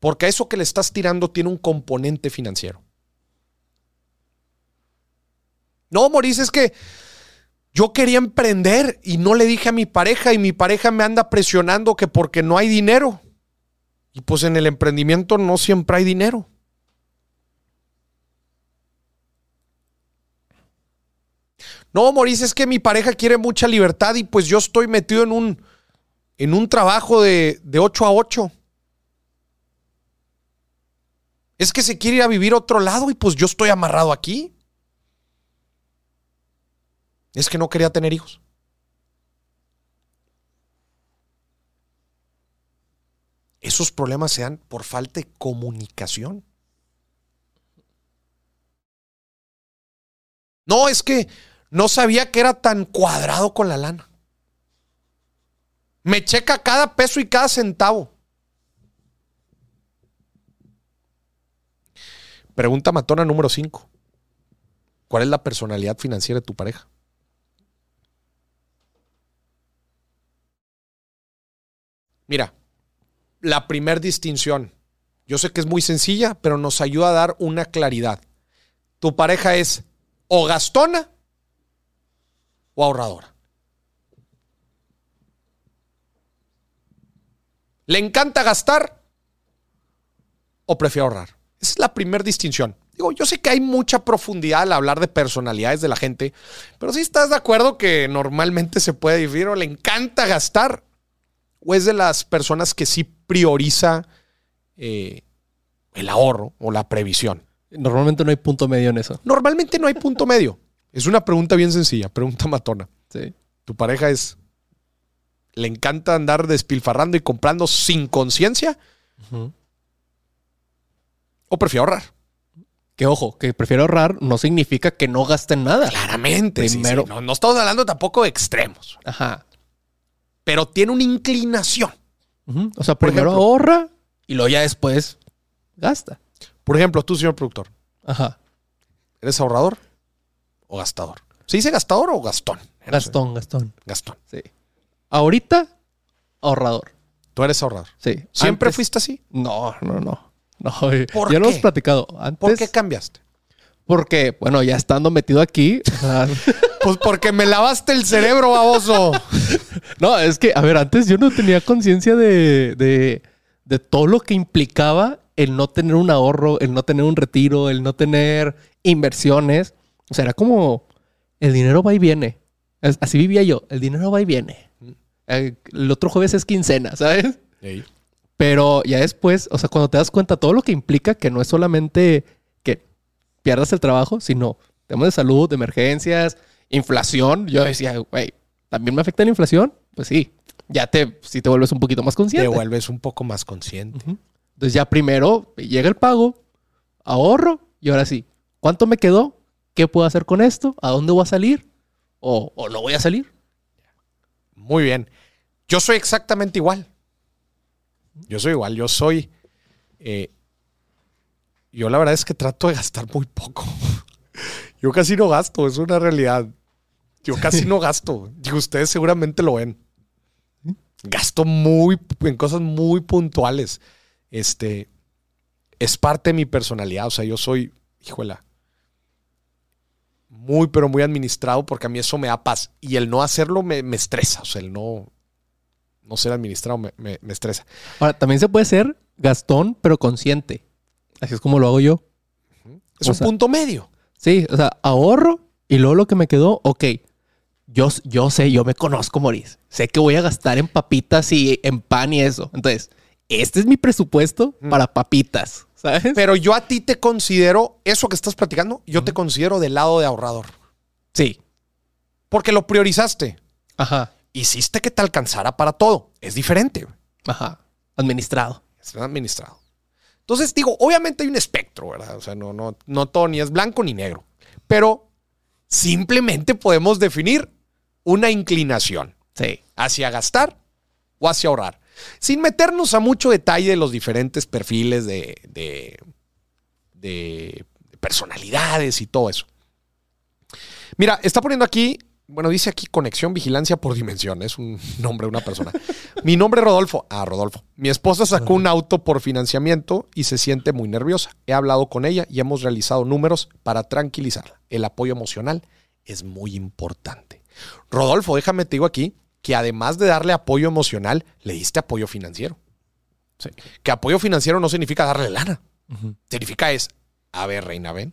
Speaker 1: Porque a eso que le estás tirando tiene un componente financiero. No, Maurice, es que yo quería emprender y no le dije a mi pareja y mi pareja me anda presionando que porque no hay dinero. Y pues en el emprendimiento no siempre hay dinero. No, Maurice, es que mi pareja quiere mucha libertad y pues yo estoy metido en un en un trabajo de, de 8 a 8. Es que se quiere ir a vivir a otro lado y pues yo estoy amarrado aquí. Es que no quería tener hijos. Esos problemas se dan por falta de comunicación. No, es que no sabía que era tan cuadrado con la lana. Me checa cada peso y cada centavo. Pregunta matona número 5. ¿Cuál es la personalidad financiera de tu pareja? Mira, la primer distinción. Yo sé que es muy sencilla, pero nos ayuda a dar una claridad. Tu pareja es o gastona o ahorradora. ¿Le encanta gastar o prefiere ahorrar? Esa es la primera distinción. Digo, yo sé que hay mucha profundidad al hablar de personalidades de la gente, pero si estás de acuerdo que normalmente se puede decir o le encanta gastar o es de las personas que sí prioriza eh, el ahorro o la previsión.
Speaker 2: Normalmente no hay punto medio en eso.
Speaker 1: Normalmente no hay punto medio. Es una pregunta bien sencilla, pregunta matona.
Speaker 2: Sí.
Speaker 1: Tu pareja es le encanta andar despilfarrando y comprando sin conciencia. O prefiere ahorrar.
Speaker 2: Que ojo, que prefiere ahorrar no significa que no gasten nada.
Speaker 1: Claramente. Primero. No, estamos hablando tampoco de extremos.
Speaker 2: Ajá.
Speaker 1: Pero tiene una inclinación.
Speaker 2: O sea, primero ahorra y luego ya después gasta.
Speaker 1: Por ejemplo, tú, señor productor.
Speaker 2: Ajá.
Speaker 1: ¿Eres ahorrador o gastador? ¿Se dice gastador o gastón?
Speaker 2: Gastón, gastón.
Speaker 1: Gastón.
Speaker 2: Sí. Ahorita, ahorrador.
Speaker 1: Tú eres ahorrador.
Speaker 2: Sí.
Speaker 1: ¿Siempre fuiste así?
Speaker 2: No, no, no. no ya lo hemos platicado. Antes,
Speaker 1: ¿Por qué cambiaste?
Speaker 2: Porque, bueno, ya estando metido aquí. *laughs*
Speaker 1: pues porque me lavaste el cerebro, baboso. *laughs*
Speaker 2: no, es que, a ver, antes yo no tenía conciencia de, de, de todo lo que implicaba el no tener un ahorro, el no tener un retiro, el no tener inversiones. O sea, era como el dinero va y viene. Así vivía yo. El dinero va y viene. Eh, el otro jueves es quincena, ¿sabes? Pero ya después, o sea, cuando te das cuenta todo lo que implica que no es solamente que pierdas el trabajo, sino temas de salud, de emergencias, inflación. Yo decía, güey, ¿también me afecta la inflación? Pues sí, ya te, si te vuelves un poquito más consciente.
Speaker 1: Te vuelves un poco más consciente.
Speaker 2: Entonces ya primero llega el pago, ahorro y ahora sí, ¿cuánto me quedó? ¿Qué puedo hacer con esto? ¿A dónde voy a salir? ¿O, no voy a salir?
Speaker 1: Muy bien. Yo soy exactamente igual. Yo soy igual. Yo soy. Eh, yo la verdad es que trato de gastar muy poco. *laughs* Yo casi no gasto, es una realidad. Yo casi no gasto. Y ustedes seguramente lo ven. Gasto muy en cosas muy puntuales. Este es parte de mi personalidad. O sea, yo soy, híjola, muy, pero muy administrado porque a mí eso me da paz. Y el no hacerlo me, estresa. O sea, el no, no ser administrado me, me, estresa.
Speaker 2: Ahora, también se puede ser Gastón, pero consciente. Así es como lo hago yo.
Speaker 1: Es un punto medio.
Speaker 2: Sí, o sea, ahorro y luego lo que me quedó, ok. Yo, yo sé, yo me conozco, Moris. Sé que voy a gastar en papitas y en pan y eso. Entonces, este es mi presupuesto mm. para papitas, ¿sabes?
Speaker 1: Pero yo a ti te considero, eso que estás platicando, yo te considero del lado de ahorrador.
Speaker 2: Sí.
Speaker 1: Porque lo priorizaste.
Speaker 2: Ajá.
Speaker 1: Hiciste que te alcanzara para todo. Es diferente.
Speaker 2: Ajá. Administrado.
Speaker 1: Es administrado. Entonces, digo, obviamente hay un espectro, ¿verdad? O sea, no, no, no todo ni es blanco ni negro. Pero simplemente podemos definir una inclinación.
Speaker 2: Sí.
Speaker 1: Hacia gastar o hacia ahorrar. Sin meternos a mucho detalle de los diferentes perfiles de, de, de personalidades y todo eso. Mira, está poniendo aquí bueno, dice aquí conexión, vigilancia por dimensión. Es un *laughs* nombre de una persona. Mi nombre es Rodolfo. Ah, Rodolfo. Mi esposa sacó un auto por financiamiento y se siente muy nerviosa. He hablado con ella y hemos realizado números para tranquilizarla. El apoyo emocional es muy importante. Rodolfo, déjame te digo aquí que además de darle apoyo emocional, le diste apoyo financiero. Que apoyo financiero no significa darle lana. Significa es, a ver, reina, ven.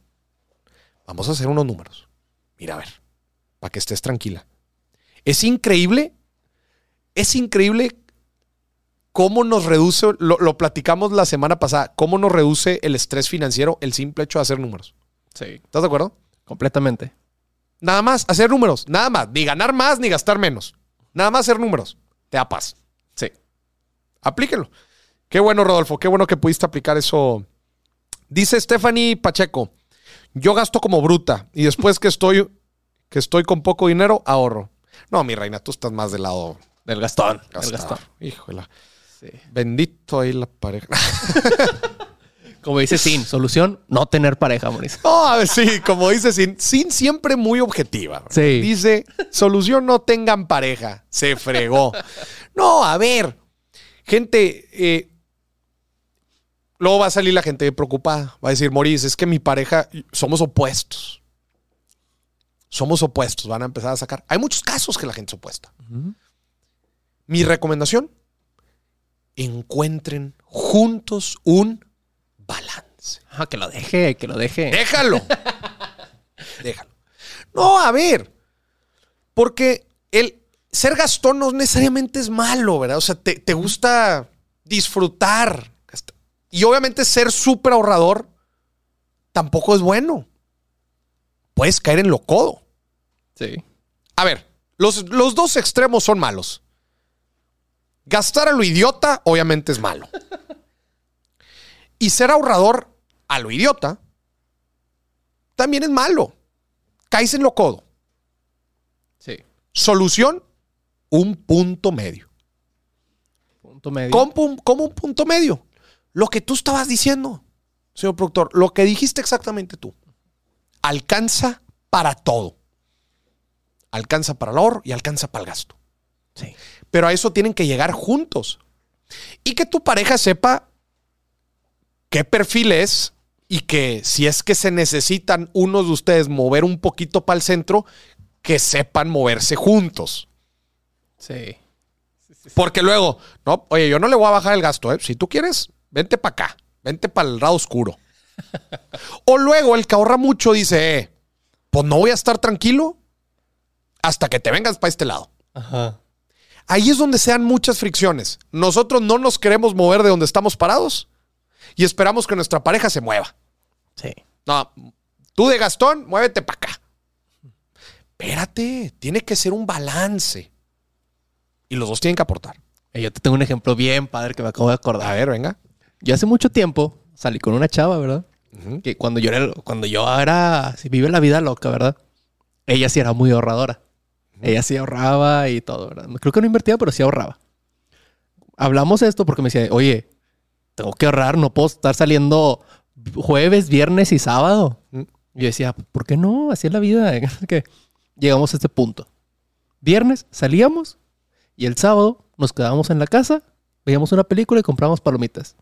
Speaker 1: Vamos a hacer unos números. Mira, a ver para que estés tranquila. Es increíble, es increíble cómo nos reduce, lo, platicamos la semana pasada, cómo nos reduce el estrés financiero el simple hecho de hacer números.
Speaker 2: Sí.
Speaker 1: ¿Estás de acuerdo?
Speaker 2: Completamente.
Speaker 1: Nada más, hacer números, nada más, ni ganar más ni gastar menos. Nada más hacer números, te da paz.
Speaker 2: Sí.
Speaker 1: Aplíquelo. Qué bueno, Rodolfo, qué bueno que pudiste aplicar eso. Dice Stephanie Pacheco, yo gasto como bruta y después que estoy que estoy con poco dinero, ahorro. No, mi reina, tú estás más del lado
Speaker 2: del Gastón.
Speaker 1: Gastón. Híjole. Bendito ahí la pareja. *laughs*
Speaker 2: como dice Sin, solución, no tener pareja, Mauricio.
Speaker 1: No, sí, como dice Sin, Sin siempre muy objetiva.
Speaker 2: Sí.
Speaker 1: Dice, solución, no tengan pareja. Se fregó. No, a ver, gente, eh, luego va a salir la gente preocupada. Va a decir, Maurice, es que mi pareja, somos opuestos somos opuestos, van a empezar a sacar. Hay muchos casos que la gente es opuesta. Mi recomendación, encuentren juntos un balance.
Speaker 2: Ah, que lo deje, que lo deje.
Speaker 1: Déjalo. *laughs* Déjalo. No, a ver. Porque el ser gastón no necesariamente es malo, ¿verdad? O sea, te, te gusta disfrutar. Y obviamente ser súper ahorrador tampoco es bueno. Puedes caer en lo codo.
Speaker 2: Sí.
Speaker 1: A ver, los, los dos extremos son malos. Gastar a lo idiota, obviamente es malo. Y ser ahorrador a lo idiota también es malo. Caes en lo codo.
Speaker 2: Sí.
Speaker 1: Solución, un punto medio.
Speaker 2: Punto medio.
Speaker 1: ¿Cómo, un punto medio? Lo que tú estabas diciendo, señor productor, lo que dijiste exactamente tú. Alcanza para todo alcanza para el ahorro y alcanza para el gasto.
Speaker 2: Sí.
Speaker 1: Pero a eso tienen que llegar juntos. Y que tu pareja sepa qué perfil es y que si es que se necesitan unos de ustedes mover un poquito para el centro, que sepan moverse juntos.
Speaker 2: Sí.
Speaker 1: Porque luego, no, oye, yo no le voy a bajar el gasto, ¿eh? Si tú quieres, vente para acá, vente para el lado oscuro. *laughs* o luego el que ahorra mucho dice, eh, pues no voy a estar tranquilo hasta que te vengas para este lado.
Speaker 2: Ajá.
Speaker 1: Ahí es donde se dan muchas fricciones. Nosotros no nos queremos mover de donde estamos parados y esperamos que nuestra pareja se mueva.
Speaker 2: Sí.
Speaker 1: No, tú de Gastón, muévete para acá. Espérate, tiene que ser un balance. Y los dos tienen que aportar.
Speaker 2: Yo te tengo un ejemplo bien padre que me acabo de acordar.
Speaker 1: A ver, venga.
Speaker 2: Yo hace mucho tiempo salí con una chava, ¿verdad? Que cuando yo era, cuando yo era, si vive la vida loca, ¿verdad? Ella sí era muy ahorradora. Ella sí ahorraba y todo, ¿verdad? Creo que no invertía, pero sí ahorraba. Hablamos esto porque me decía, oye, tengo que ahorrar, no puedo estar saliendo jueves, viernes y sábado. Yo decía, ¿por qué no? Así es la vida. *laughs* que llegamos a este punto. Viernes salíamos y el sábado nos quedábamos en la casa, veíamos una película y compramos palomitas.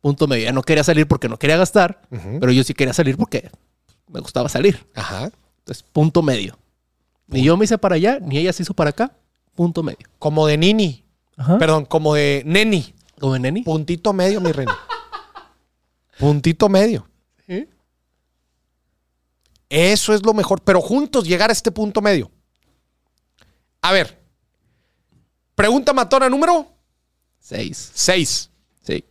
Speaker 2: Punto medio. Ya no quería salir porque no quería gastar, pero yo sí quería salir porque me gustaba salir.
Speaker 1: Ajá.
Speaker 2: Entonces, punto medio. Ni yo me hice para allá, ni ella se hizo para acá. Punto medio.
Speaker 1: Como de Nini.
Speaker 2: Ajá.
Speaker 1: Perdón, como de Neni.
Speaker 2: ¿Como en Neni?
Speaker 1: Puntito medio, mi reina. Puntito medio.
Speaker 2: ¿Sí?
Speaker 1: Eso es lo mejor. Pero juntos llegar a este punto medio. A ver. Pregunta matona número
Speaker 2: Seis.
Speaker 1: 6.
Speaker 2: Sí.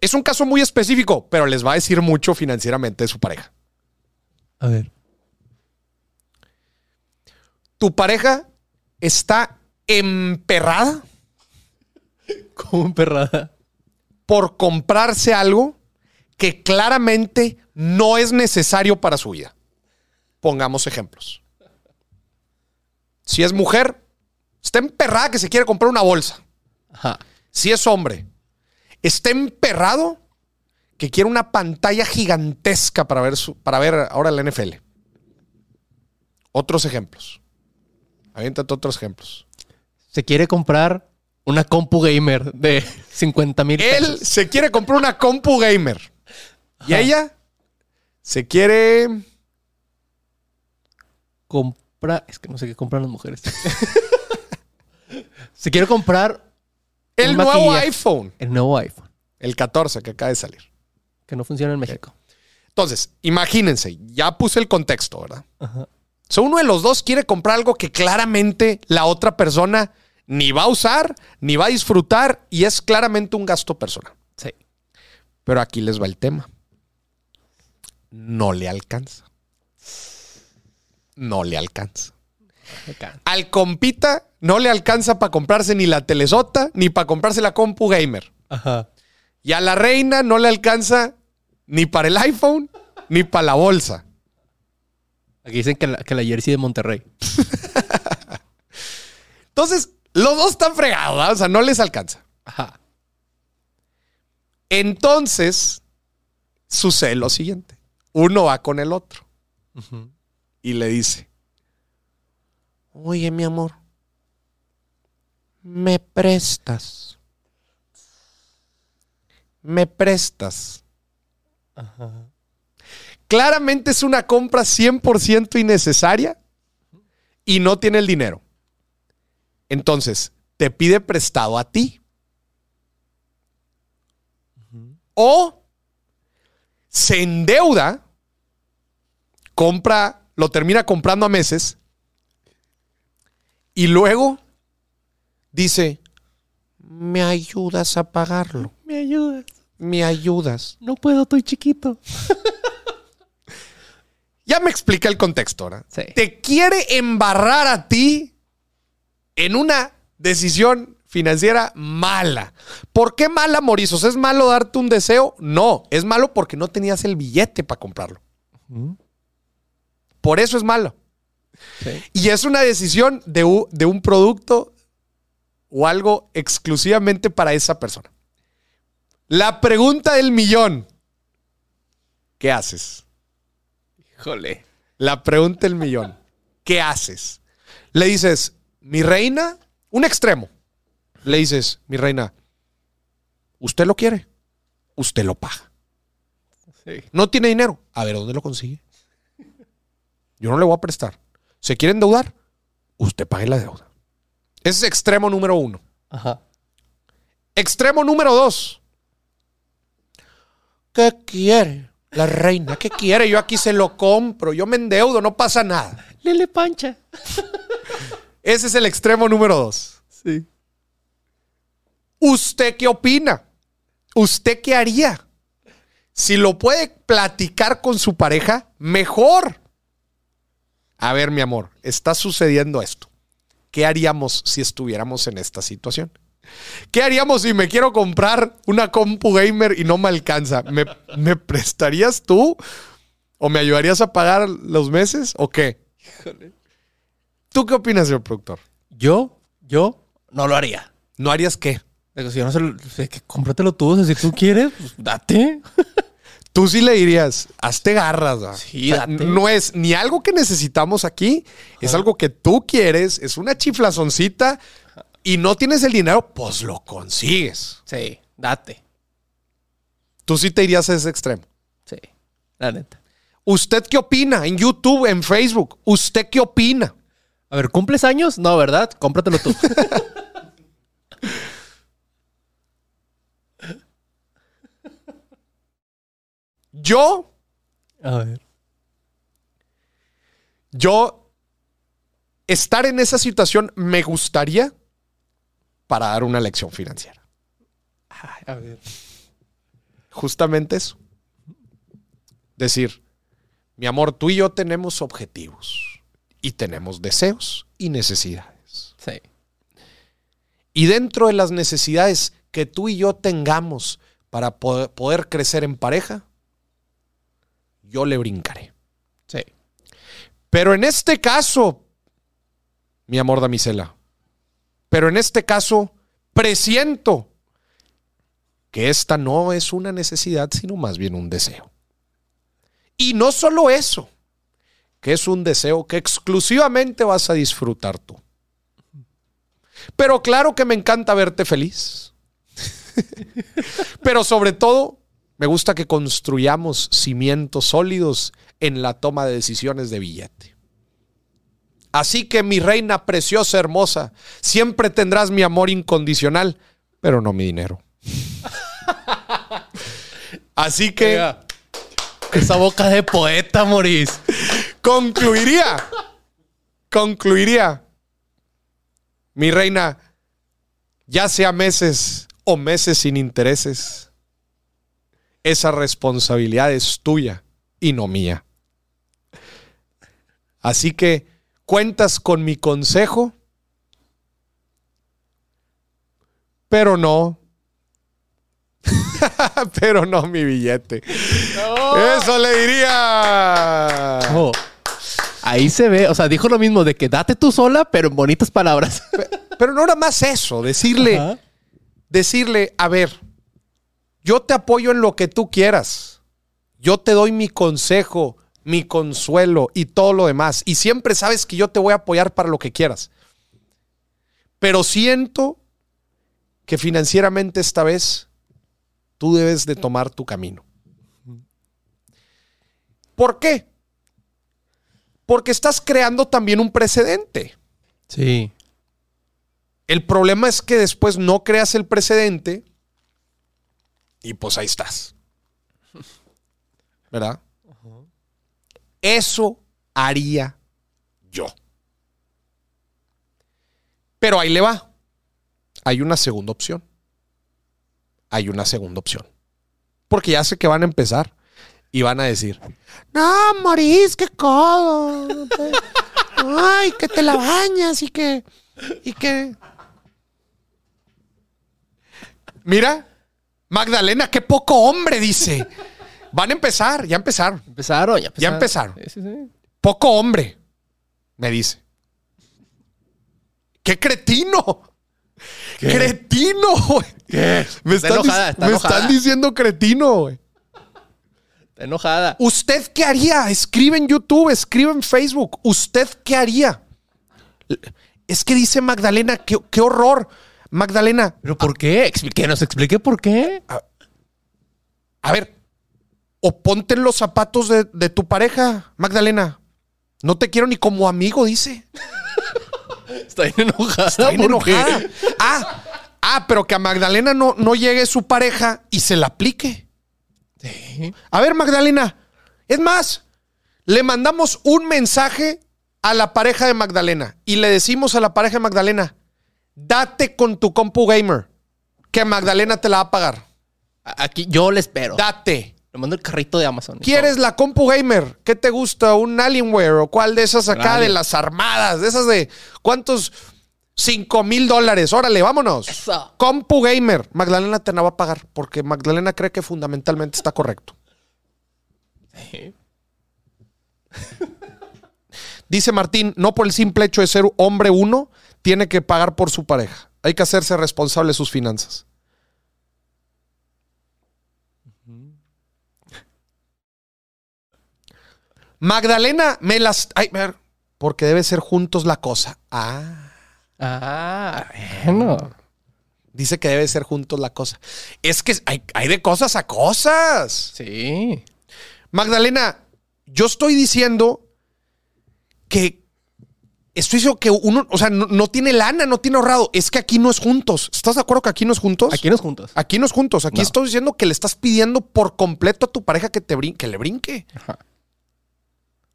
Speaker 1: Es un caso muy específico, pero les va a decir mucho financieramente de su pareja.
Speaker 2: A ver.
Speaker 1: Tu pareja está emperrada
Speaker 2: Como emperrada.
Speaker 1: por comprarse algo que claramente no es necesario para su vida. Pongamos ejemplos. Si es mujer, está emperrada que se quiere comprar una bolsa.
Speaker 2: Ajá.
Speaker 1: Si es hombre, está emperrado que quiere una pantalla gigantesca para ver, su- para ver ahora la NFL. Otros ejemplos. Aviéntate otros ejemplos.
Speaker 2: Se quiere comprar una compu gamer de 50 mil
Speaker 1: Él
Speaker 2: pesos.
Speaker 1: se quiere comprar una compu gamer. Y ella se quiere.
Speaker 2: Compra... Es que no sé qué compran las mujeres. *laughs* Se quiere comprar
Speaker 1: El nuevo iPhone.
Speaker 2: el nuevo iPhone,
Speaker 1: El 14 que acaba de salir.
Speaker 2: que no funciona en México.
Speaker 1: Entonces, imagínense, ya puse el contexto, ¿verdad?
Speaker 2: Ajá.
Speaker 1: O sea, uno de los dos quiere comprar algo que claramente la otra persona ni va a usar, ni va a disfrutar y es claramente un gasto personal.
Speaker 2: Sí.
Speaker 1: Pero aquí les va el tema. No le alcanza. No le alcanza.
Speaker 2: Acá.
Speaker 1: Al compita no le alcanza para comprarse ni la telesota ni para comprarse la compu gamer.
Speaker 2: Ajá.
Speaker 1: Y a la reina no le alcanza ni para el iPhone ni para la bolsa.
Speaker 2: Aquí dicen que la, que la jersey de Monterrey. *laughs*
Speaker 1: Entonces, los dos están fregados, ¿verdad? o sea, no les alcanza.
Speaker 2: Ajá.
Speaker 1: Entonces, sucede lo siguiente. Uno va con el otro y le dice, oye, mi amor, me prestas. Me prestas.
Speaker 2: Ajá.
Speaker 1: Claramente es una compra 100% innecesaria y no tiene el dinero. Entonces, te pide prestado a ti. O se endeuda, compra, lo termina comprando a meses y luego dice, me ayudas a pagarlo,
Speaker 2: ¿Me ayudas?
Speaker 1: me ayudas.
Speaker 2: No puedo, estoy chiquito. *laughs*
Speaker 1: Ya me explica el contexto, ¿verdad?
Speaker 2: Sí.
Speaker 1: Te quiere embarrar a ti en una decisión financiera mala. ¿Por qué mala, Morizos? ¿Es malo darte un deseo? No, es malo porque no tenías el billete para comprarlo. Por eso es malo.
Speaker 2: Sí.
Speaker 1: Y es una decisión de, de un producto o algo exclusivamente para esa persona. La pregunta del millón. ¿Qué haces?
Speaker 2: Híjole.
Speaker 1: La pregunta del millón. ¿Qué haces? Le dices, mi reina, un extremo. Le dices, mi reina, usted lo quiere, usted lo paga.
Speaker 2: Sí.
Speaker 1: No tiene dinero. A ver, ¿dónde lo consigue? Yo no le voy a prestar. ¿Se quiere endeudar? Usted pague la deuda. Ese es extremo número uno.
Speaker 2: Ajá.
Speaker 1: Extremo número dos. ¿Qué quiere la reina? ¿Qué quiere? Yo aquí se lo compro. Yo me endeudo, no pasa nada.
Speaker 2: Lele Pancha.
Speaker 1: Ese es el extremo número dos.
Speaker 2: Sí.
Speaker 1: ¿Usted qué opina? ¿Usted qué haría? Si lo puede platicar con su pareja, mejor. A ver, mi amor, está sucediendo esto. ¿Qué haríamos si estuviéramos en esta situación? ¿Qué haríamos si me quiero comprar una compu gamer y no me alcanza? ¿Me, me prestarías tú? ¿O me ayudarías a pagar los meses? ¿O qué? ¿Tú qué opinas, señor productor?
Speaker 2: Yo, yo no lo haría.
Speaker 1: ¿No harías qué?
Speaker 2: Digo, si yo no lo, es que cómpratelo tú, o sea, si tú quieres, pues date. *laughs*
Speaker 1: Tú sí le dirías, hazte garras.
Speaker 2: Sí, date.
Speaker 1: No es ni algo que necesitamos aquí, es algo que tú quieres, es una chiflazoncita. y no tienes el dinero, pues lo consigues.
Speaker 2: Sí, date.
Speaker 1: Tú sí te irías a ese extremo.
Speaker 2: Sí, la neta.
Speaker 1: ¿Usted qué opina? En YouTube, en Facebook. ¿Usted qué opina?
Speaker 2: A ver, ¿cumples años? No, ¿verdad? Cómpratelo tú. *laughs*
Speaker 1: Yo.
Speaker 2: A ver.
Speaker 1: Yo. Estar en esa situación me gustaría para dar una lección financiera.
Speaker 2: a ver.
Speaker 1: Justamente eso. Decir, mi amor, tú y yo tenemos objetivos y tenemos deseos y necesidades.
Speaker 2: Sí.
Speaker 1: Y dentro de las necesidades que tú y yo tengamos para poder, crecer en pareja, yo le brincaré.
Speaker 2: Sí.
Speaker 1: Pero en este caso, mi amor damisela, pero en este caso, presiento que esta no es una necesidad, sino más bien un deseo. Y no solo eso, que es un deseo que exclusivamente vas a disfrutar tú. Pero claro que me encanta verte feliz. *laughs* Pero sobre todo, me gusta que construyamos cimientos sólidos en la toma de decisiones de billete. Así que mi reina preciosa, hermosa, siempre tendrás mi amor incondicional, pero no mi dinero. *laughs* Así que...
Speaker 2: Esa boca de poeta, Moris.
Speaker 1: Concluiría. Concluiría. Mi reina, ya sea meses o meses sin intereses, esa responsabilidad es tuya y no mía. Así que cuentas con mi consejo, pero no *laughs* Pero no mi billete. Eso le diría.
Speaker 2: Oh, ahí se ve, o sea, dijo lo mismo de que date tú sola, pero en bonitas palabras. *laughs*
Speaker 1: Pero, no era más eso, decirle, decirle, a ver, yo te apoyo en lo que tú quieras. Yo te doy mi consejo, mi consuelo y todo lo demás. Y siempre sabes que yo te voy a apoyar para lo que quieras. Pero siento que financieramente esta vez Tú debes de tomar tu camino. ¿Por qué? Porque estás creando también un precedente.
Speaker 2: Sí.
Speaker 1: El problema es que después no creas el precedente y pues ahí estás. *laughs* ¿Verdad? Eso haría yo. Pero ahí le va. Hay una segunda opción hay una segunda opción. Porque ya sé que van a empezar y van a decir, no, Moris, qué codo. Ay, que te la bañas y que, y que... Mira, Magdalena, qué poco hombre, dice. Van a empezar, ya empezaron.
Speaker 2: Empezaron, ya
Speaker 1: empezaron. Ya empezaron. Poco hombre, me dice. ¡Qué cretino! ¡Cretino, güey!
Speaker 2: ¿Qué?
Speaker 1: Me, están, diciendo cretino, güey.
Speaker 2: Está enojada.
Speaker 1: ¿Usted qué haría? Escribe en YouTube, escribe en Facebook. ¿Usted qué haría? Es que dice Magdalena, qué, horror. Magdalena.
Speaker 2: ¿Pero por qué? Que nos explique por qué.
Speaker 1: A, ver, o ponte en los zapatos de, de tu pareja, Magdalena. No te quiero ni como amigo, dice. *laughs*
Speaker 2: Está enojada.
Speaker 1: Está enojada. Ah, ah, pero que a Magdalena no, no llegue su pareja y se la aplique. A ver, Magdalena. Es más, le mandamos un mensaje a la pareja de Magdalena y le decimos a la pareja de Magdalena, date con tu compu gamer, que Magdalena te la va a pagar.
Speaker 2: Aquí yo le espero.
Speaker 1: Date.
Speaker 2: Le mando el carrito de Amazon.
Speaker 1: ¿Quieres la compu gamer? ¿Qué te gusta? ¿Un Alienware? ¿O cuál de esas acá de las armadas? De esas de cuántos? 5 mil dólares. Órale, vámonos. Compu gamer. Magdalena te la va a pagar porque Magdalena cree que fundamentalmente está correcto. *laughs* Dice Martín, no por el simple hecho de ser hombre uno, tiene que pagar por su pareja. Hay que hacerse responsable de sus finanzas. Magdalena me las. Ay, ver, porque debe ser juntos la cosa. Ah.
Speaker 2: Ah, bueno.
Speaker 1: Dice que debe ser juntos la cosa. Es que hay, hay de cosas a cosas.
Speaker 2: Sí.
Speaker 1: Magdalena, yo estoy diciendo que estoy diciendo que uno, o sea, no, tiene lana, no tiene ahorrado. Es que aquí no es juntos. ¿Estás de acuerdo que aquí no es juntos?
Speaker 2: Aquí no es juntos.
Speaker 1: Aquí no es juntos. Aquí estoy diciendo que le estás pidiendo por completo a tu pareja que te que le brinque.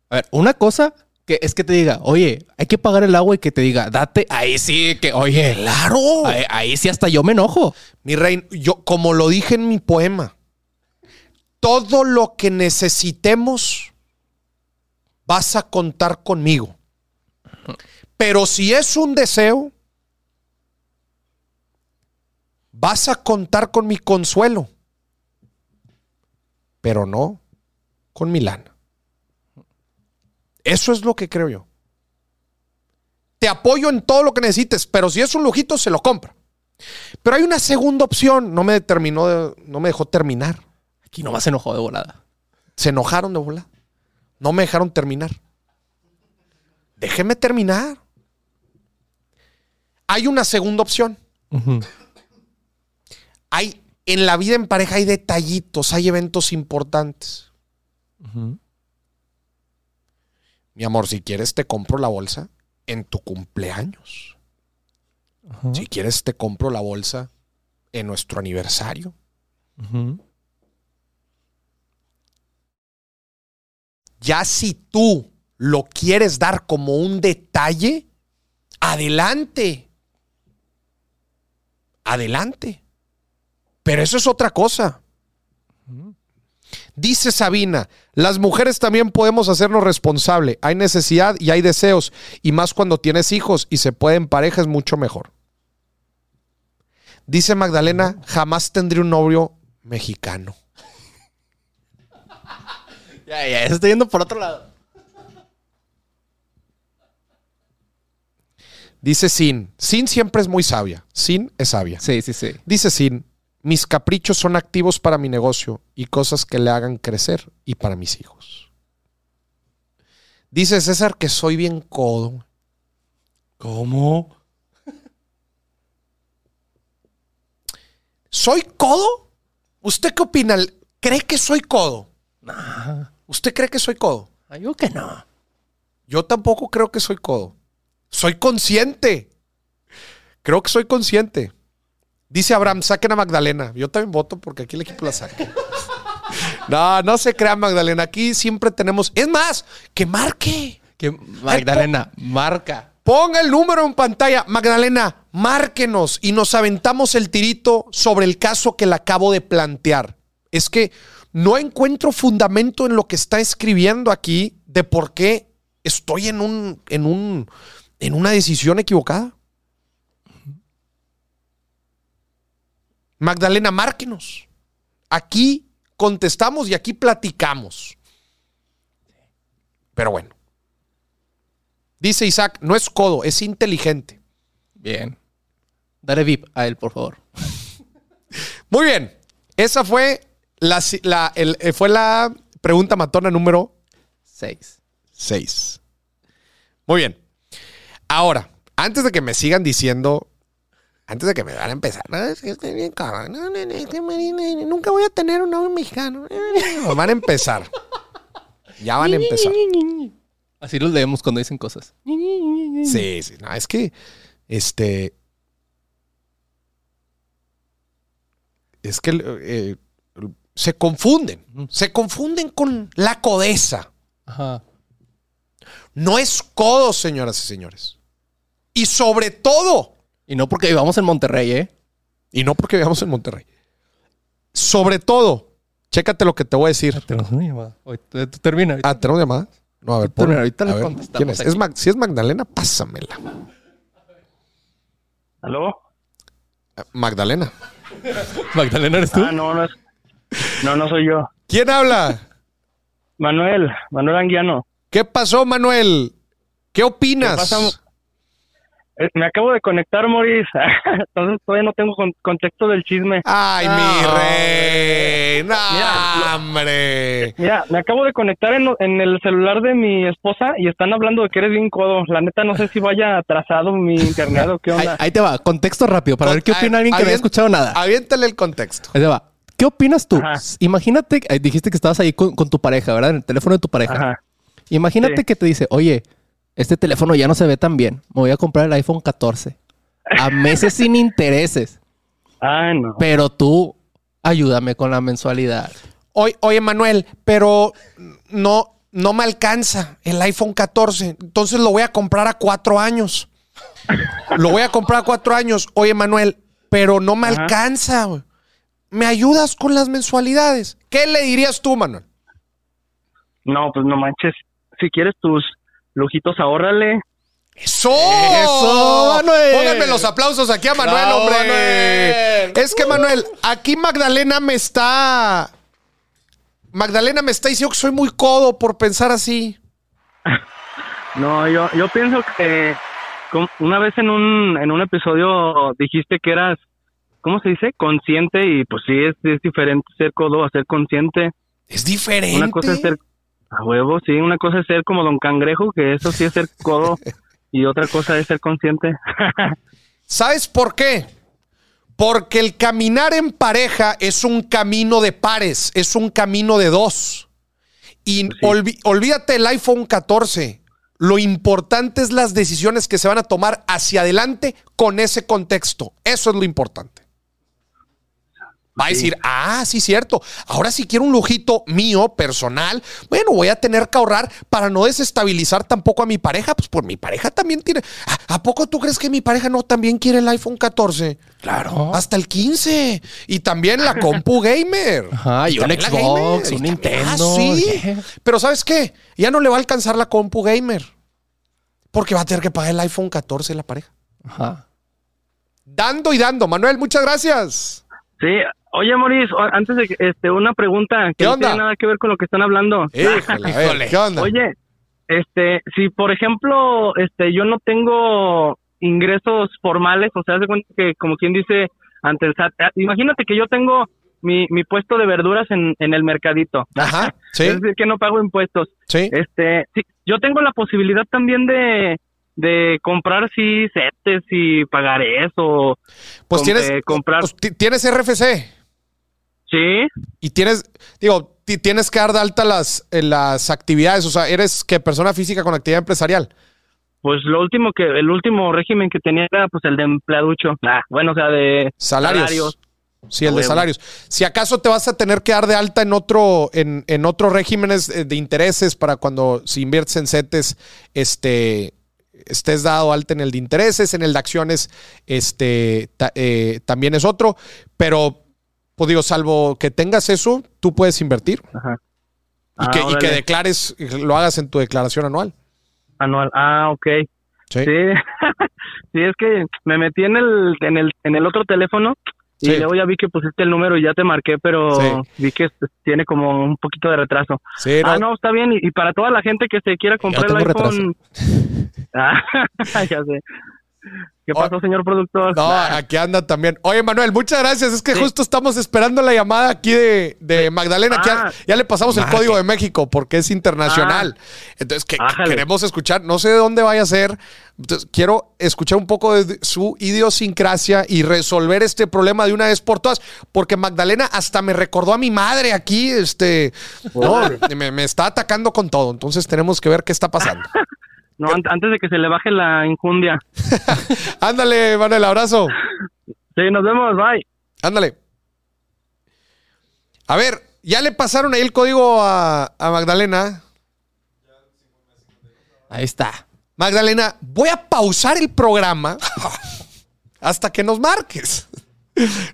Speaker 2: A ver, una cosa que es que te diga, oye, hay que pagar el agua y que te diga, date. Ahí sí, que, oye,
Speaker 1: claro.
Speaker 2: Ahí, sí hasta yo me enojo.
Speaker 1: Mi rey, yo, como lo dije en mi poema, todo lo que necesitemos, vas a contar conmigo. Pero si es un deseo, vas a contar con mi consuelo, pero no con mi lana. Eso es lo que creo yo. Te apoyo en todo lo que necesites, pero si es un lujito, se lo compra. Pero hay una segunda opción. No me determinó, no me dejó terminar.
Speaker 2: Aquí nomás se enojó de volada.
Speaker 1: Se enojaron de volada. No me dejaron terminar. Déjeme terminar. Hay una segunda opción. Hay en la vida en pareja hay detallitos, hay eventos importantes. Mi amor, si quieres te compro la bolsa en tu cumpleaños. Si quieres te compro la bolsa en nuestro aniversario. Ya si tú lo quieres dar como un detalle, adelante. Adelante. Pero eso es otra cosa. Dice Sabina, las mujeres también podemos hacernos responsable. Hay necesidad y hay deseos. Y más cuando tienes hijos y se puede en pareja es mucho mejor. Dice Magdalena, jamás tendré un novio mexicano. *laughs*
Speaker 2: Ya, ya, estoy yendo por otro lado.
Speaker 1: Dice Sin. Sin siempre es muy sabia. Sin es sabia.
Speaker 2: Sí, sí, sí.
Speaker 1: Dice Sin. Mis caprichos son activos para mi negocio y cosas que le hagan crecer y para mis hijos. Dice César que soy bien codo.
Speaker 2: ¿Cómo?
Speaker 1: ¿Soy codo? ¿Usted qué opina? ¿Cree que soy codo? ¿Usted cree que soy codo?
Speaker 2: yo que no.
Speaker 1: Yo tampoco creo que soy codo. Soy consciente. Creo que soy consciente. Dice Abraham, saquen a Magdalena. Yo también voto porque aquí el equipo la saca. *laughs* No, no se crea Magdalena. Aquí siempre tenemos. Es más, que marque.
Speaker 2: Que Magdalena, marca.
Speaker 1: Ponga el número en pantalla. Magdalena, márquenos y nos aventamos el tirito sobre el caso que le acabo de plantear. Es que no encuentro fundamento en lo que está escribiendo aquí de por qué estoy en un, en un, en una decisión equivocada. Magdalena, márquenos. Aquí contestamos y aquí platicamos. Pero bueno. Dice Isaac, no es codo, es inteligente.
Speaker 2: Bien. Dale VIP a él, por favor.
Speaker 1: Muy bien. Esa fue la, eh, fue la pregunta matona número
Speaker 2: 6.
Speaker 1: 6. Muy bien. Ahora, antes de que me sigan diciendo antes de que me van a empezar, no, es que estoy bien cabrón, no, no, no, nunca voy a tener un novio mexicano. Van a empezar. Ya van a empezar.
Speaker 2: Así los leemos cuando dicen cosas.
Speaker 1: Sí, sí, no, es que, este, es que eh, se confunden, se confunden con la codeza. Ajá. No es codo, señoras y señores. Y sobre todo,
Speaker 2: y no porque vivamos en Monterrey, ¿eh?
Speaker 1: Y no porque vivamos en Monterrey. Sobre todo, chécate lo que te voy a decir.
Speaker 2: Ah, tenemos una llamada. Termina.
Speaker 1: Ah, ¿tenemos llamada? No, a ver,
Speaker 2: por, ahorita le contestamos.
Speaker 1: ¿Quién es? si es Magdalena, pásamela.
Speaker 3: ¿Aló?
Speaker 1: Ah, Magdalena. *laughs*
Speaker 2: ¿Magdalena eres tú?
Speaker 3: Ah, no, no es. No, no soy yo.
Speaker 1: ¿Quién habla?
Speaker 3: Manuel, Manuel Anguiano.
Speaker 1: ¿Qué pasó, Manuel? ¿Qué opinas?
Speaker 3: Me acabo de conectar, Moris. *laughs* Entonces todavía no tengo contexto del chisme.
Speaker 1: Ay, mi rey. No, hombre.
Speaker 3: Mira, me acabo de conectar en, el celular de mi esposa y están hablando de que eres bien codo. La neta, no sé si vaya atrasado mi internet o qué onda.
Speaker 2: Ahí, te va, contexto rápido para ver qué opina alguien que no ha escuchado nada.
Speaker 1: Aviéntale el contexto.
Speaker 2: Ahí te va. ¿Qué opinas tú? Imagínate, eh, dijiste que estabas ahí con, tu pareja, ¿verdad? En el teléfono de tu pareja. Imagínate que te dice, oye, este teléfono ya no se ve tan bien. Me voy a comprar el iPhone 14. A meses sin intereses.
Speaker 3: Ah, no.
Speaker 2: Pero tú ayúdame con la mensualidad.
Speaker 1: Oye, oye, Manuel, pero no, no me alcanza el iPhone 14. Entonces lo voy a comprar a cuatro años. Lo voy a comprar a cuatro años. Oye, Manuel, pero no me alcanza. ¿Me ayudas con las mensualidades? ¿Qué le dirías tú, Manuel?
Speaker 3: No, pues no manches. Si quieres tus lujitos, ahórrale.
Speaker 1: ¡Eso! ¡Eso! Manuel. Pónganme los aplausos aquí a Manuel, hombre. Es que, Manuel, aquí Magdalena me está. Magdalena me está diciendo que soy muy codo por pensar así. *laughs*
Speaker 3: No, yo, yo pienso que una vez en un, en un episodio dijiste que eras, ¿cómo se dice? Consciente y pues sí, es, es diferente ser codo a ser consciente.
Speaker 1: Es diferente.
Speaker 3: Una cosa es ser a huevo, sí. Una cosa es ser como Don Cangrejo, que eso sí es ser codo, *laughs* y otra cosa es ser consciente.
Speaker 1: ¿Sabes por qué? Porque el caminar en pareja es un camino de pares, es un camino de dos. Y olvídate el iPhone 14. Lo importante es las decisiones que se van a tomar hacia adelante con ese contexto. Eso es lo importante. Va a decir, ah, sí, cierto. Ahora si quiero un lujito mío, personal, bueno, voy a tener que ahorrar para no desestabilizar tampoco a mi pareja. Pues por mi pareja también tiene. ¿A, poco tú crees que mi pareja no también quiere el iPhone 14?
Speaker 2: Claro.
Speaker 1: Hasta el 15. Y también la compu gamer. *laughs*
Speaker 2: Ajá, y, un Xbox, un Nintendo. Ah,
Speaker 1: sí. Pero ¿sabes qué? Ya no le va a alcanzar la compu gamer. Porque va a tener que pagar el iPhone 14 la pareja. Ajá. Dando y dando. Manuel, muchas gracias.
Speaker 3: Sí, Oye, Moris, antes de este, una pregunta que no tiene nada que ver con lo que están hablando.
Speaker 1: Híjole, ¿qué onda?
Speaker 3: Oye, este, si por ejemplo, este, yo no tengo ingresos formales, o sea, hace cuenta que como quien dice ante el SAT, ah, imagínate que yo tengo mi, mi puesto de verduras en, en el mercadito.
Speaker 1: Ajá, *laughs* sí.
Speaker 3: Es decir, que no pago impuestos.
Speaker 1: Sí.
Speaker 3: Este, sí, yo tengo la posibilidad también de, de comprar sí setes y pagar eso.
Speaker 1: Pues tienes, comprar. Pues, tienes RFC.
Speaker 3: Sí.
Speaker 1: Y tienes, digo, tienes que dar de alta las, eh, las actividades, o sea, eres que persona física con actividad empresarial.
Speaker 3: Pues lo último que, el último régimen que tenía era pues el de empleaducho. Ah, bueno, o sea, de
Speaker 1: salarios. Sí, el de salarios. Si acaso te vas a tener que dar de alta en otro, en, en otros regímenes de intereses para cuando si inviertes en CETES, este, estés dado alta en el de intereses, en el de acciones, este, eh, también es otro, pero pues digo, salvo que tengas eso, tú puedes invertir. Ajá. y, que, y, que, declares, lo hagas en tu declaración anual.
Speaker 3: Anual, ah, ok. Sí. *laughs* Sí, es que me metí en el, en el, en el otro teléfono y luego ya vi que pusiste el número y ya te marqué, pero vi que tiene como un poquito de retraso.
Speaker 1: Sí,
Speaker 3: Ah, no, está bien. Y, para toda la gente que se quiera comprar el iPhone... *laughs* Ah, *laughs* ya sé. ¿Qué pasó, señor productor?
Speaker 1: No, aquí anda también. Oye, Manuel, muchas gracias. Es que justo estamos esperando la llamada aquí de, Magdalena. Ah. ya, le pasamos el código de México porque es internacional. Ah. Entonces, que, queremos escuchar. No sé de dónde vaya a ser. Entonces, quiero escuchar un poco de su idiosincrasia y resolver este problema de una vez por todas. Porque Magdalena hasta me recordó a mi madre aquí. Este, me, me está atacando con todo. Entonces, tenemos que ver qué está pasando. *laughs*
Speaker 3: No, antes de que se le baje la injundia. *laughs*
Speaker 1: Ándale, Manuel, abrazo.
Speaker 3: Sí, nos vemos, bye.
Speaker 1: Ándale. A ver, ya le pasaron ahí el código a, Magdalena.
Speaker 2: Ahí está.
Speaker 1: Magdalena, voy a pausar el programa *laughs* hasta que nos marques.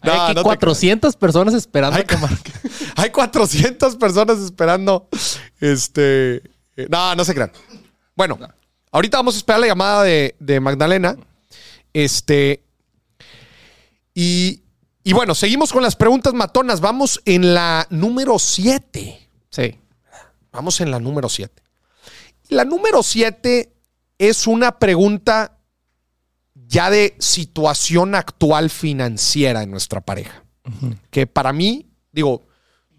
Speaker 2: hay 400 personas esperando
Speaker 1: hay,
Speaker 2: que *laughs*
Speaker 1: Hay 400 personas esperando. Este. Eh, no, no se crean. Bueno, Ahorita vamos a esperar la llamada de, Magdalena. Este. Y, y, bueno, seguimos con las preguntas matonas. Vamos en la número 7.
Speaker 2: Sí.
Speaker 1: Vamos en la número 7. La número 7 es una pregunta ya de situación actual financiera en nuestra pareja. Que para mí, digo,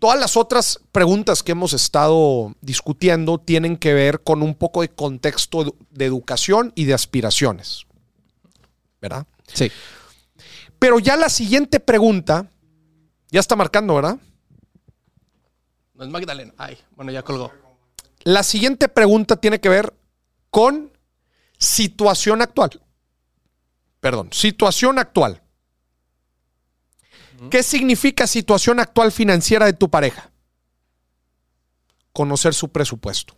Speaker 1: todas las otras preguntas que hemos estado discutiendo tienen que ver con un poco de contexto de educación y de aspiraciones. ¿Verdad?
Speaker 2: Sí.
Speaker 1: Pero ya la siguiente pregunta, ya está marcando, ¿verdad?
Speaker 2: No es Magdalena. Ay, bueno, ya colgó.
Speaker 1: La siguiente pregunta tiene que ver con situación actual. Perdón, situación actual. ¿Qué significa situación actual financiera de tu pareja? Conocer su presupuesto.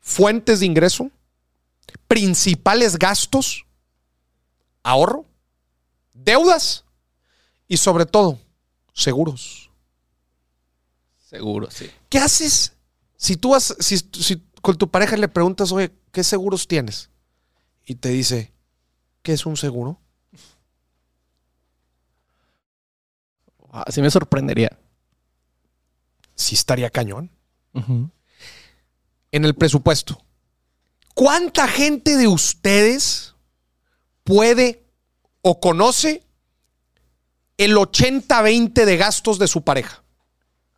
Speaker 1: Fuentes de ingreso, principales gastos, ahorro, deudas y sobre todo, seguros.
Speaker 2: Seguro, sí.
Speaker 1: ¿Qué haces si tú vas, si, si con tu pareja le preguntas, oye, ¿qué seguros tienes? Y te dice, ¿qué es un seguro?
Speaker 2: Así me sorprendería.
Speaker 1: Sí estaría cañón. En el presupuesto. ¿Cuánta gente de ustedes puede o conoce el 80-20 de gastos de su pareja?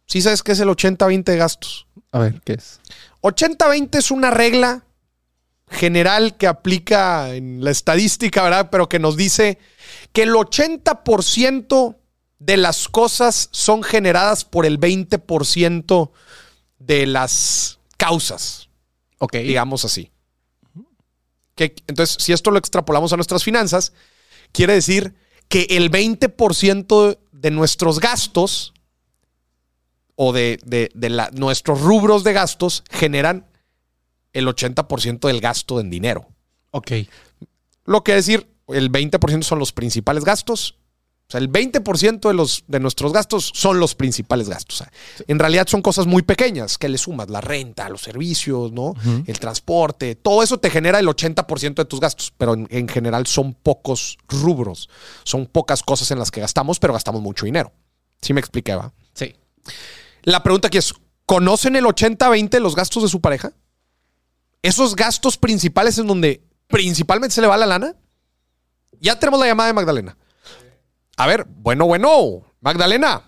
Speaker 1: ¿Sí sabes qué es el 80-20 de gastos?
Speaker 2: A ver, ¿qué es?
Speaker 1: 80-20 es una regla general que aplica en la estadística, ¿verdad? Pero que nos dice que el 80% de las cosas son generadas por el 20% de las causas.
Speaker 2: Ok.
Speaker 1: Digamos así. Que, entonces, si esto lo extrapolamos a nuestras finanzas, quiere decir que el 20% de nuestros gastos o de, nuestros rubros de gastos generan el 80% del gasto en dinero.
Speaker 2: Ok.
Speaker 1: Lo que decir, el 20% son los principales gastos o sea, el 20% de, los, de nuestros gastos son los principales gastos. En realidad son cosas muy pequeñas que le sumas, la renta, los servicios, ¿no? El transporte, todo eso te genera el 80% de tus gastos, pero en, general son pocos rubros, son pocas cosas en las que gastamos, pero gastamos mucho dinero. ¿Sí me expliqué, va?
Speaker 2: Sí.
Speaker 1: La pregunta aquí es, ¿conocen el 80-20 los gastos de su pareja? Esos gastos principales en donde principalmente se le va la lana. Ya tenemos la llamada de Magdalena. A ver, bueno, bueno. Magdalena.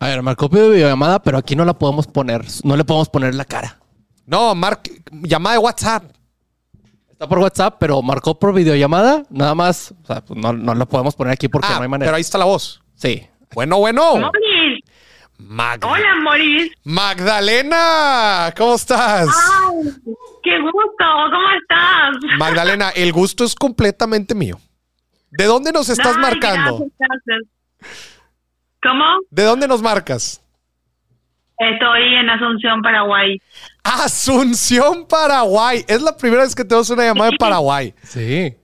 Speaker 2: A ver, marcó de videollamada, pero aquí no la podemos poner. No le podemos poner la cara.
Speaker 1: No, Mark, llamada de WhatsApp.
Speaker 2: Está por WhatsApp, pero marcó por videollamada. Nada más. O sea, pues no, no la podemos poner aquí porque
Speaker 1: ah,
Speaker 2: no hay manera.
Speaker 1: Pero ahí está la voz.
Speaker 2: Sí.
Speaker 1: Bueno, bueno.
Speaker 4: Moris. Hola, Moris.
Speaker 1: Magdalena, ¿cómo estás?
Speaker 4: Ay, qué gusto. ¿Cómo estás?
Speaker 1: Magdalena, el gusto es completamente mío. ¿De dónde nos estás marcando?
Speaker 4: ¿Cómo?
Speaker 1: ¿De dónde nos marcas?
Speaker 4: Estoy en Asunción, Paraguay.
Speaker 1: Asunción, Paraguay. Es la primera vez que tenemos una llamada de Paraguay.
Speaker 2: Sí.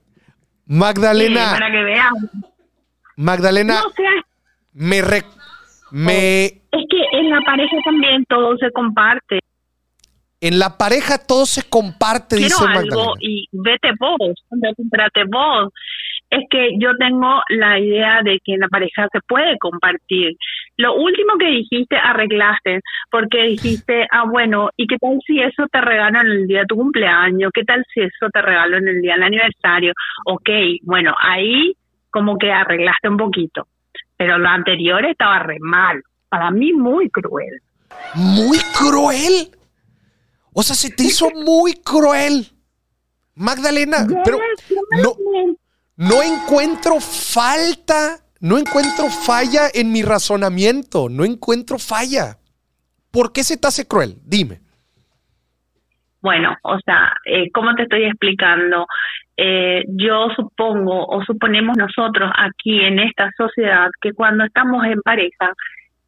Speaker 1: Magdalena.
Speaker 4: para que vean.
Speaker 1: Magdalena.
Speaker 4: No,
Speaker 1: me, me.
Speaker 4: Es que en la pareja también todo se comparte.
Speaker 1: En la pareja todo se comparte,
Speaker 4: Quiero
Speaker 1: dice
Speaker 4: algo y vete vos, comprate vos es que yo tengo la idea de que en la pareja se puede compartir. Lo último que dijiste arreglaste, porque dijiste, ah, bueno, ¿y qué tal si eso te regalan el día de tu cumpleaños? ¿Qué tal si eso te regalo en el día del aniversario? Ok, bueno, ahí como que arreglaste un poquito, pero lo anterior estaba re mal, para mí muy cruel.
Speaker 1: ¿Muy cruel? O sea, se te hizo muy cruel. Magdalena, pero no, no encuentro falta, no encuentro falla en mi razonamiento, no encuentro falla. ¿Por qué se te hace cruel? Dime.
Speaker 4: Bueno, o sea, eh, ¿cómo te estoy explicando? Eh, yo supongo o suponemos nosotros aquí en esta sociedad que cuando estamos en pareja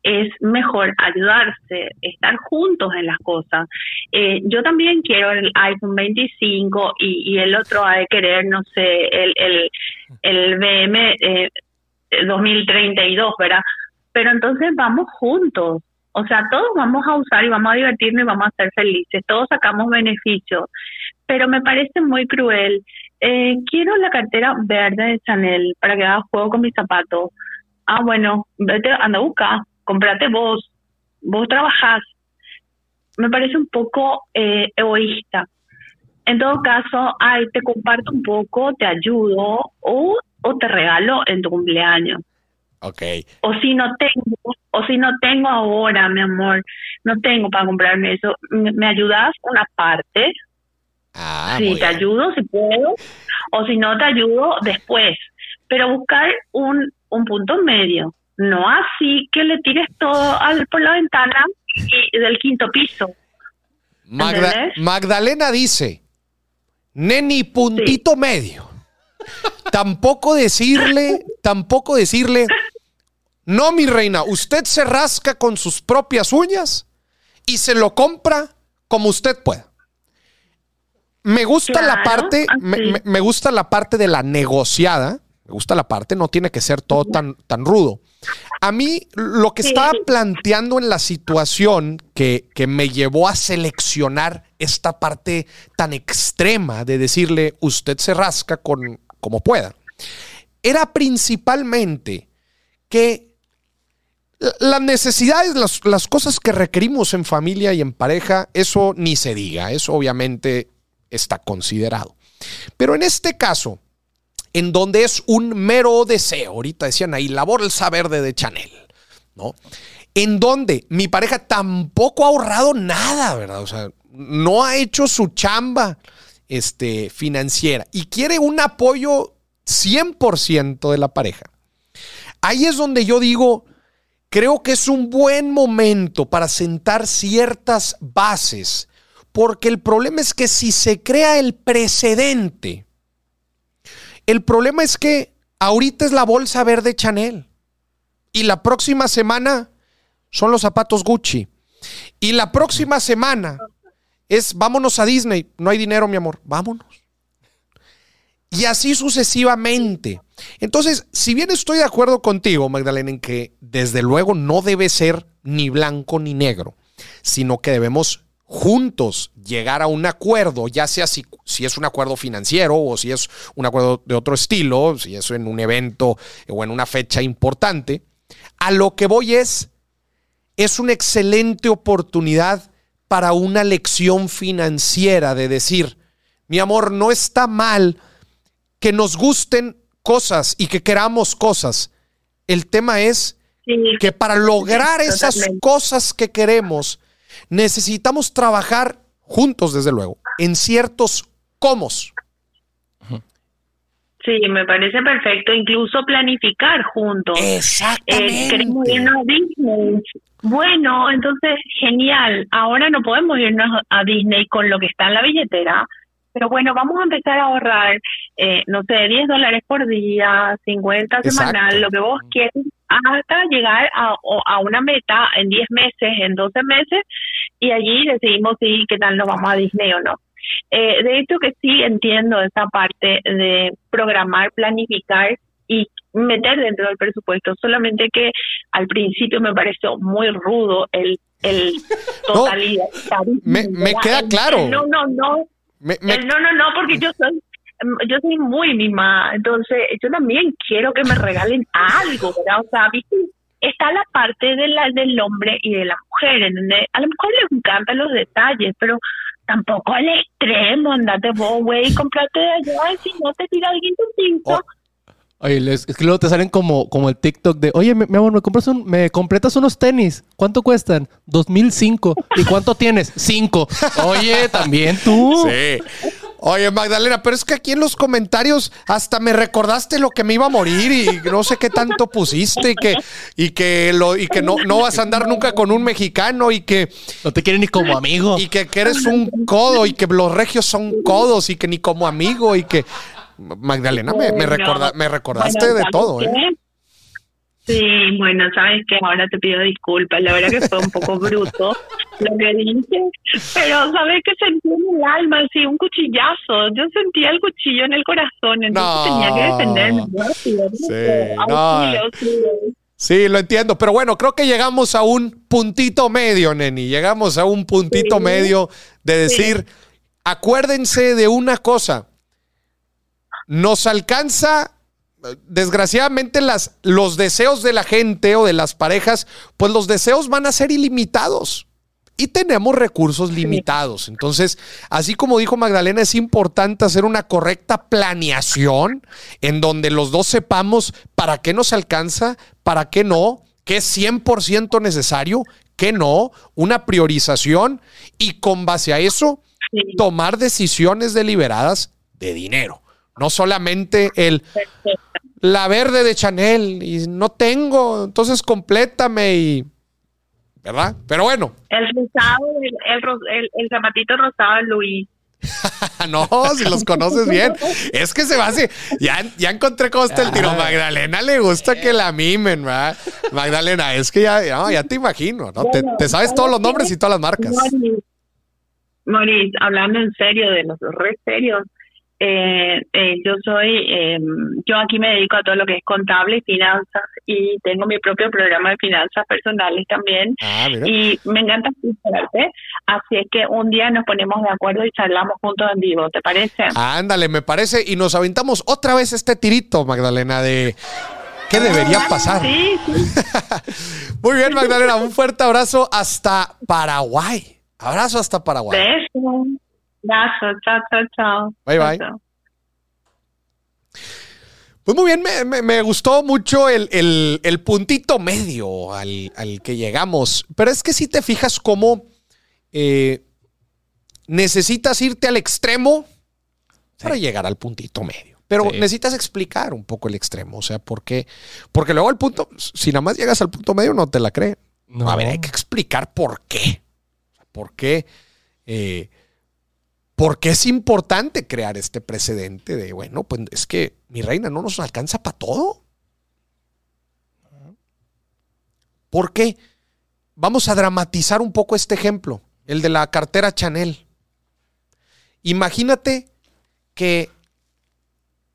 Speaker 4: es mejor ayudarse, estar juntos en las cosas. Eh, yo también quiero el iPhone 25 y, y el otro ha de querer, no sé, el, el, el BM eh, 2032, ¿verdad? Pero entonces vamos juntos. O sea, todos vamos a usar y vamos a divertirnos y vamos a ser felices. Todos sacamos beneficios. Pero me parece muy cruel. Eh, quiero la cartera verde de Chanel para que haga juego con mis zapatos. Ah, bueno, vete, anda a buscar comprate vos, vos trabajás. Me parece un poco eh, egoísta. en todo caso, ay, te comparto un poco, te ayudo o, o te regalo en tu cumpleaños.
Speaker 1: Ok.
Speaker 4: O si no tengo, o si no tengo ahora, mi amor, no tengo para comprarme eso, ¿me, ayudas una parte?
Speaker 1: Ah,
Speaker 4: sí, te ayudo si puedo, o si no te ayudo después. Pero buscar un, un punto medio, no así que le tires todo al, por la ventana y, del quinto piso.
Speaker 1: Magdalena dice, neni puntito medio. *laughs* tampoco decirle, tampoco decirle, no mi reina, usted se rasca con sus propias uñas y se lo compra como usted pueda. Me gusta la parte, me, gusta la parte de la negociada, me gusta la parte, no tiene que ser todo tan, tan rudo. A mí lo que estaba planteando en la situación que, que, me llevó a seleccionar esta parte tan extrema de decirle usted se rasca con como pueda, era principalmente que las necesidades, las, las cosas que requerimos en familia y en pareja, eso ni se diga, eso obviamente está considerado. Pero en este caso, en donde es un mero deseo, ahorita decían ahí, la bolsa verde de Chanel, ¿no? En donde mi pareja tampoco ha ahorrado nada, ¿verdad? O sea, no ha hecho su chamba este, financiera y quiere un apoyo 100% de la pareja. Ahí es donde yo digo, creo que es un buen momento para sentar ciertas bases, porque el problema es que si se crea el precedente, el problema es que ahorita es la bolsa verde Chanel y la próxima semana son los zapatos Gucci y la próxima semana es vámonos a Disney, no hay dinero mi amor, vámonos. Y así sucesivamente. Entonces, si bien estoy de acuerdo contigo, Magdalena, en que desde luego no debe ser ni blanco ni negro, sino que debemos juntos llegar a un acuerdo, ya sea si, si, es un acuerdo financiero o si es un acuerdo de otro estilo, si es en un evento o en una fecha importante, a lo que voy es, es una excelente oportunidad para una lección financiera de decir, mi amor, no está mal que nos gusten cosas y que queramos cosas. El tema es que para lograr esas cosas que queremos, necesitamos trabajar juntos, desde luego, en ciertos comos.
Speaker 4: Sí, me parece perfecto, incluso planificar juntos.
Speaker 1: Exactamente.
Speaker 4: Eh, bueno, entonces, genial. Ahora no podemos irnos a Disney con lo que está en la billetera, pero bueno, vamos a empezar a ahorrar, eh, no sé, 10 dólares por día, 50 semanal, lo que vos quieras, hasta llegar a, a una meta en 10 meses, en 12 meses, y allí decidimos si qué tal nos vamos a Disney o no. Eh, de hecho que sí entiendo esa parte de programar, planificar y meter dentro del presupuesto, solamente que al principio me pareció muy rudo el, el *laughs* totalidad.
Speaker 1: me, me queda claro.
Speaker 4: No, no, no. no, no, no, porque yo soy yo soy muy mima, entonces yo también quiero que me regalen algo, ¿verdad? O sea, ¿viste? está la parte de la, del hombre y de la mujer, A lo mejor les encantan los detalles, pero tampoco al extremo, andate vos, güey, comprate de allá y si no te tira alguien tu cinco.
Speaker 2: Oye, es que luego te salen como, como el TikTok de, oye, mi, amor, ¿me, compras un, ¿me completas unos tenis? ¿Cuánto cuestan? 2005. ¿Y cuánto tienes? Cinco. *laughs* Oye, también tú.
Speaker 1: Sí. Oye, Magdalena, pero es que aquí en los comentarios hasta me recordaste lo que me iba a morir y no sé qué tanto pusiste y que, y que, lo, y que no, no vas a andar nunca con un mexicano y que...
Speaker 2: No te quieren ni como amigo.
Speaker 1: Y que, eres un codo y que los regios son codos y que ni como amigo y que... Magdalena, me, me, me recordaste de todo, ¿eh?
Speaker 4: Sí, bueno, sabes que ahora te pido disculpas, la verdad que fue un poco bruto lo que dije, pero sabes que sentí en el alma así un cuchillazo, yo sentía el cuchillo en el corazón, entonces tenía que defenderme.
Speaker 1: Sí, sí, lo entiendo, pero bueno, creo que llegamos a un puntito medio, Neni, llegamos a un puntito medio de decir, acuérdense de una cosa, nos alcanza desgraciadamente las, los deseos de la gente o de las parejas, pues los deseos van a ser ilimitados. y tenemos recursos limitados. Entonces, así como dijo Magdalena, es importante hacer una correcta planeación en donde los dos sepamos para qué nos alcanza, para qué no, qué es 100% necesario, qué no, una priorización y con base a eso tomar decisiones deliberadas de dinero. No solamente el la verde de Chanel y no tengo, entonces complétame y ¿verdad? Pero bueno.
Speaker 4: El rosado, el, el, zapatito rosado de Luis. *laughs*
Speaker 1: no, si los conoces bien. Es que se va así. Ya, ya encontré cómo está el tiro. Ah. Magdalena le gusta que la mimen, ¿verdad? Magdalena, es que ya, ya, te imagino, ¿no? te, sabes todos los nombres y todas las marcas.
Speaker 4: Moris, hablando en serio de los re serios, eh, eh, yo soy, eh, yo aquí me dedico a todo lo que es contable y finanzas y tengo mi propio programa de finanzas personales también ah, y me encanta escucharte, así es que un día nos ponemos de acuerdo y charlamos juntos en vivo, ¿te parece?
Speaker 1: Ándale, me parece y nos aventamos otra vez este tirito, Magdalena, de ¿Qué debería pasar? Sí, *laughs* Muy bien, Magdalena, un fuerte abrazo hasta Paraguay. Abrazo hasta Paraguay.
Speaker 4: Beso. Abrazo. Chao, chao, chao.
Speaker 1: Bye, bye. Pues muy bien, me, gustó mucho el, puntito medio al, que llegamos. Pero es que si te fijas cómo eh, necesitas irte al extremo para llegar al puntito medio. Pero necesitas explicar un poco el extremo. O sea, ¿por qué? Porque luego el punto, si nada más llegas al punto medio, no te la creen. No. A ver, hay que explicar por qué. ¿Por qué? Eh, porque es importante crear este precedente de, bueno, pues es que mi reina no nos alcanza para todo. ¿Por qué? Vamos a dramatizar un poco este ejemplo, el de la cartera Chanel. Imagínate que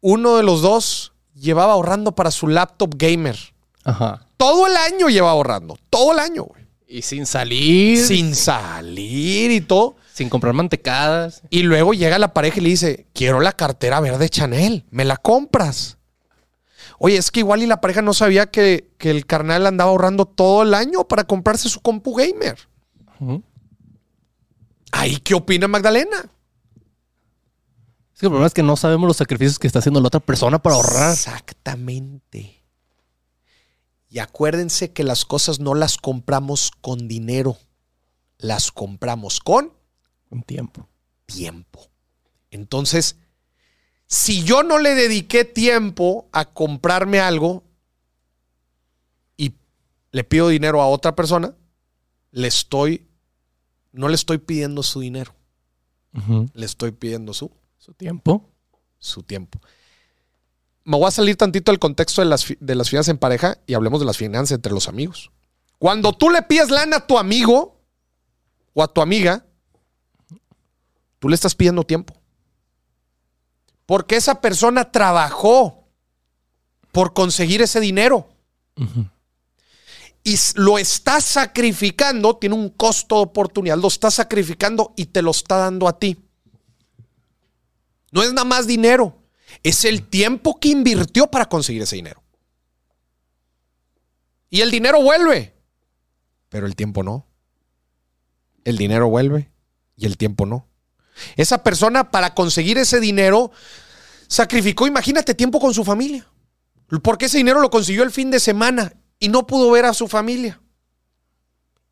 Speaker 1: uno de los dos llevaba ahorrando para su laptop gamer. Ajá. Todo el año lleva ahorrando, todo el año, güey.
Speaker 2: Y sin salir.
Speaker 1: Sin salir y todo.
Speaker 2: Sin comprar mantecadas.
Speaker 1: Y luego llega la pareja y le dice, quiero la cartera verde Chanel, ¿me la compras? Oye, es que igual y la pareja no sabía que, el carnal andaba ahorrando todo el año para comprarse su compu gamer. ¿Ahí qué opina Magdalena?
Speaker 2: Es que el problema es que no sabemos los sacrificios que está haciendo la otra persona para ahorrar.
Speaker 1: Exactamente. Y acuérdense que las cosas no las compramos con dinero, las compramos con
Speaker 2: un tiempo.
Speaker 1: Tiempo. Entonces, si yo no le dediqué tiempo a comprarme algo y le pido dinero a otra persona, le estoy, no le estoy pidiendo su dinero. Le estoy pidiendo su,
Speaker 2: su tiempo.
Speaker 1: Su tiempo. Me voy a salir tantito del contexto de las, de las finanzas en pareja y hablemos de las finanzas entre los amigos. Cuando tú le pides lana a tu amigo o a tu amiga, Tú le estás pidiendo tiempo. Porque esa persona trabajó por conseguir ese dinero. Y lo está sacrificando, tiene un costo de oportunidad, lo está sacrificando y te lo está dando a ti. No es nada más dinero, es el tiempo que invirtió para conseguir ese dinero. Y el dinero vuelve, pero el tiempo no. El dinero vuelve y el tiempo no. Esa persona para conseguir ese dinero sacrificó, imagínate, tiempo con su familia. Porque ese dinero lo consiguió el fin de semana y no pudo ver a su familia.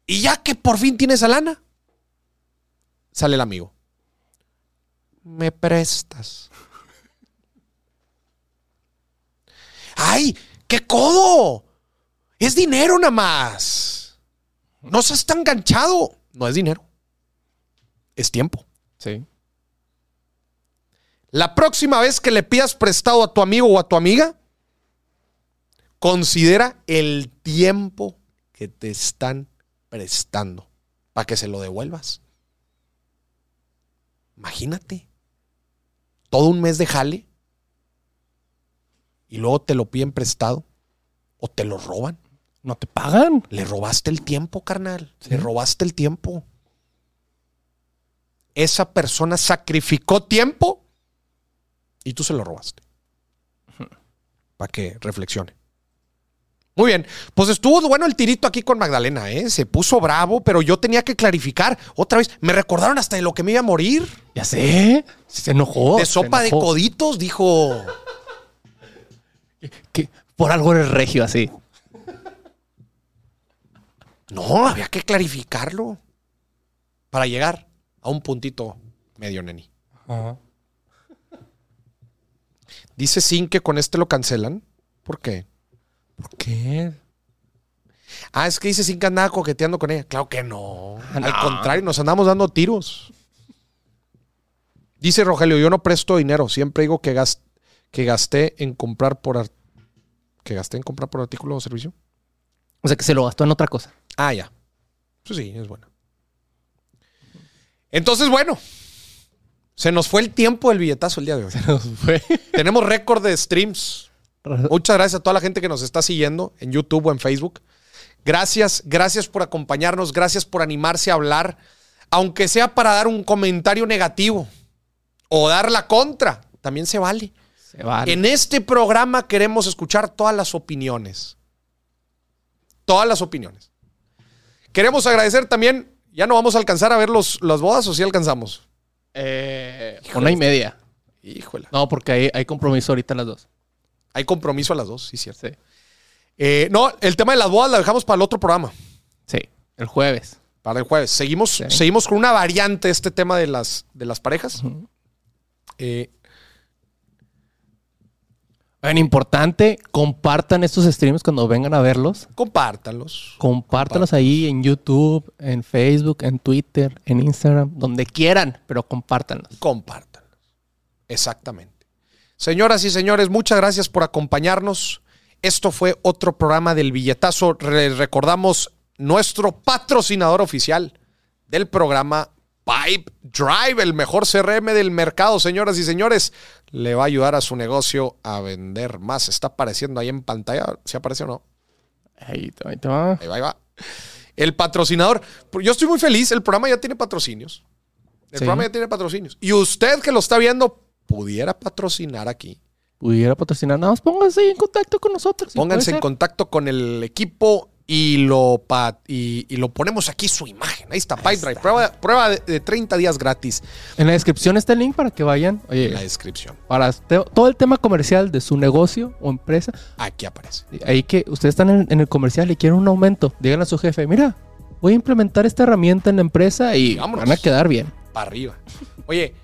Speaker 1: Y ya que por fin tiene esa lana, sale el amigo. Me prestas. ¡Ay! ¡Qué codo! Es dinero nada más. No seas tan enganchado. No es dinero. Es tiempo.
Speaker 2: Sí.
Speaker 1: La próxima vez que le pidas prestado a tu amigo o a tu amiga, considera el tiempo que te están prestando para que se lo devuelvas. Imagínate, todo un mes de jale y luego te lo piden prestado o te lo roban.
Speaker 2: ¿No te pagan?
Speaker 1: Le robaste el tiempo, carnal. Le robaste el tiempo esa persona sacrificó tiempo y tú se lo robaste. Para que reflexione. Muy bien. Pues estuvo bueno el tirito aquí con Magdalena, ¿eh? Se puso bravo, pero yo tenía que clarificar. Otra vez, me recordaron hasta de lo que me iba a morir.
Speaker 2: Ya sé. Se enojó.
Speaker 1: De sopa de coditos, dijo.
Speaker 2: Que por algo eres regio así.
Speaker 1: No, había que clarificarlo. Para llegar a un puntito medio, neni. Dice Sin que con este lo cancelan. ¿Por qué?
Speaker 2: ¿Por qué?
Speaker 1: Ah, es que dice Sin que andaba coqueteando con ella. Claro que no. Al contrario, nos andamos dando tiros. Dice Rogelio, yo no presto dinero. Siempre digo que, que gasté en comprar por que gasté en comprar por artículo o servicio.
Speaker 2: O sea que se lo gastó en otra cosa.
Speaker 1: Ah, ya. Eso sí, es bueno. Entonces, bueno, se nos fue el tiempo del billetazo el día de hoy. *laughs*
Speaker 2: Se nos fue.
Speaker 1: Tenemos récord de streams. Muchas gracias a toda la gente que nos está siguiendo en YouTube o en Facebook. Gracias, gracias por acompañarnos, gracias por animarse a hablar, aunque sea para dar un comentario negativo o dar la contra, también se vale.
Speaker 2: Se vale.
Speaker 1: En este programa queremos escuchar todas las opiniones. Todas las opiniones. Queremos agradecer también, ya no vamos a alcanzar a ver los, las bodas o si sí alcanzamos.
Speaker 2: Eh, una y media.
Speaker 1: Híjole.
Speaker 2: No, porque hay, hay compromiso ahorita a las dos.
Speaker 1: Hay compromiso a las dos, sí, cierto. Eh, no, el tema de las bodas la dejamos para el otro programa.
Speaker 2: Sí, el jueves.
Speaker 1: Para el jueves. Seguimos, seguimos con una variante de este tema de las, de las parejas.
Speaker 2: eh, importante, compartan estos streams cuando vengan a verlos.
Speaker 1: Compártanlos.
Speaker 2: Compártanlos ahí en YouTube, en Facebook, en Twitter, en Instagram, donde quieran, pero compártanlos.
Speaker 1: Compártanlos. Exactamente. Señoras y señores, muchas gracias por acompañarnos. Esto fue otro programa del billetazo. recordamos nuestro patrocinador oficial del programa Pipe Drive, el mejor CRM del mercado, señoras y señores. Le va a ayudar a su negocio a vender más. Está apareciendo ahí en pantalla. ¿Se aparece o no?
Speaker 2: Ahí, ahí va.
Speaker 1: Ahí va, ahí va. El patrocinador. Yo estoy muy feliz. El programa ya tiene patrocinios. El programa ya tiene patrocinios. Y usted que lo está viendo, pudiera patrocinar aquí.
Speaker 2: Pudiera patrocinar. Nada más pónganse en contacto con nosotros.
Speaker 1: Pónganse en contacto con el equipo y lo, y, lo ponemos aquí su imagen. Ahí está, Pipe Prueba, prueba de, 30 días gratis.
Speaker 2: En la descripción está el link para que vayan.
Speaker 1: en la descripción.
Speaker 2: Para todo el tema comercial de su negocio o empresa.
Speaker 1: Aquí aparece.
Speaker 2: Ahí que ustedes están en, el comercial y quieren un aumento. Díganle a su jefe, mira, voy a implementar esta herramienta en la empresa y van a quedar bien.
Speaker 1: Para arriba. Oye,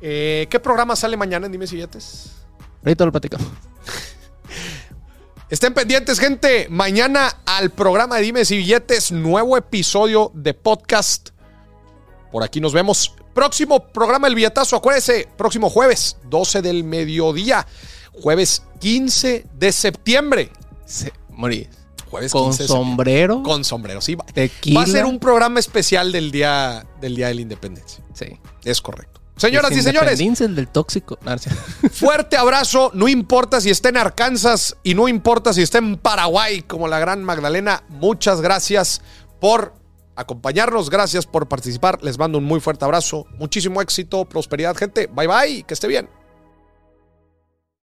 Speaker 1: eh, ¿qué programa sale mañana en Dime Si
Speaker 2: Ahorita lo platicamos. *laughs*
Speaker 1: Estén pendientes, gente. Mañana al programa de Dime si Billetes, nuevo episodio de podcast. Por aquí nos vemos. Próximo programa El Billetazo, acuérdese, próximo jueves, 12 del mediodía. Jueves 15 de septiembre.
Speaker 2: Se, morí.
Speaker 1: Jueves
Speaker 2: Con sombrero.
Speaker 1: Con sombrero, sí. Va a ser un programa especial del día, del día de la independencia.
Speaker 2: Sí.
Speaker 1: Es correcto. Señoras y señores.
Speaker 2: el del tóxico. *laughs*
Speaker 1: fuerte abrazo. No importa si está en Arkansas y no importa si está en Paraguay, como la gran Magdalena. Muchas gracias por acompañarnos. Gracias por participar. Les mando un muy fuerte abrazo. Muchísimo éxito, prosperidad, gente. Bye bye. Que esté bien.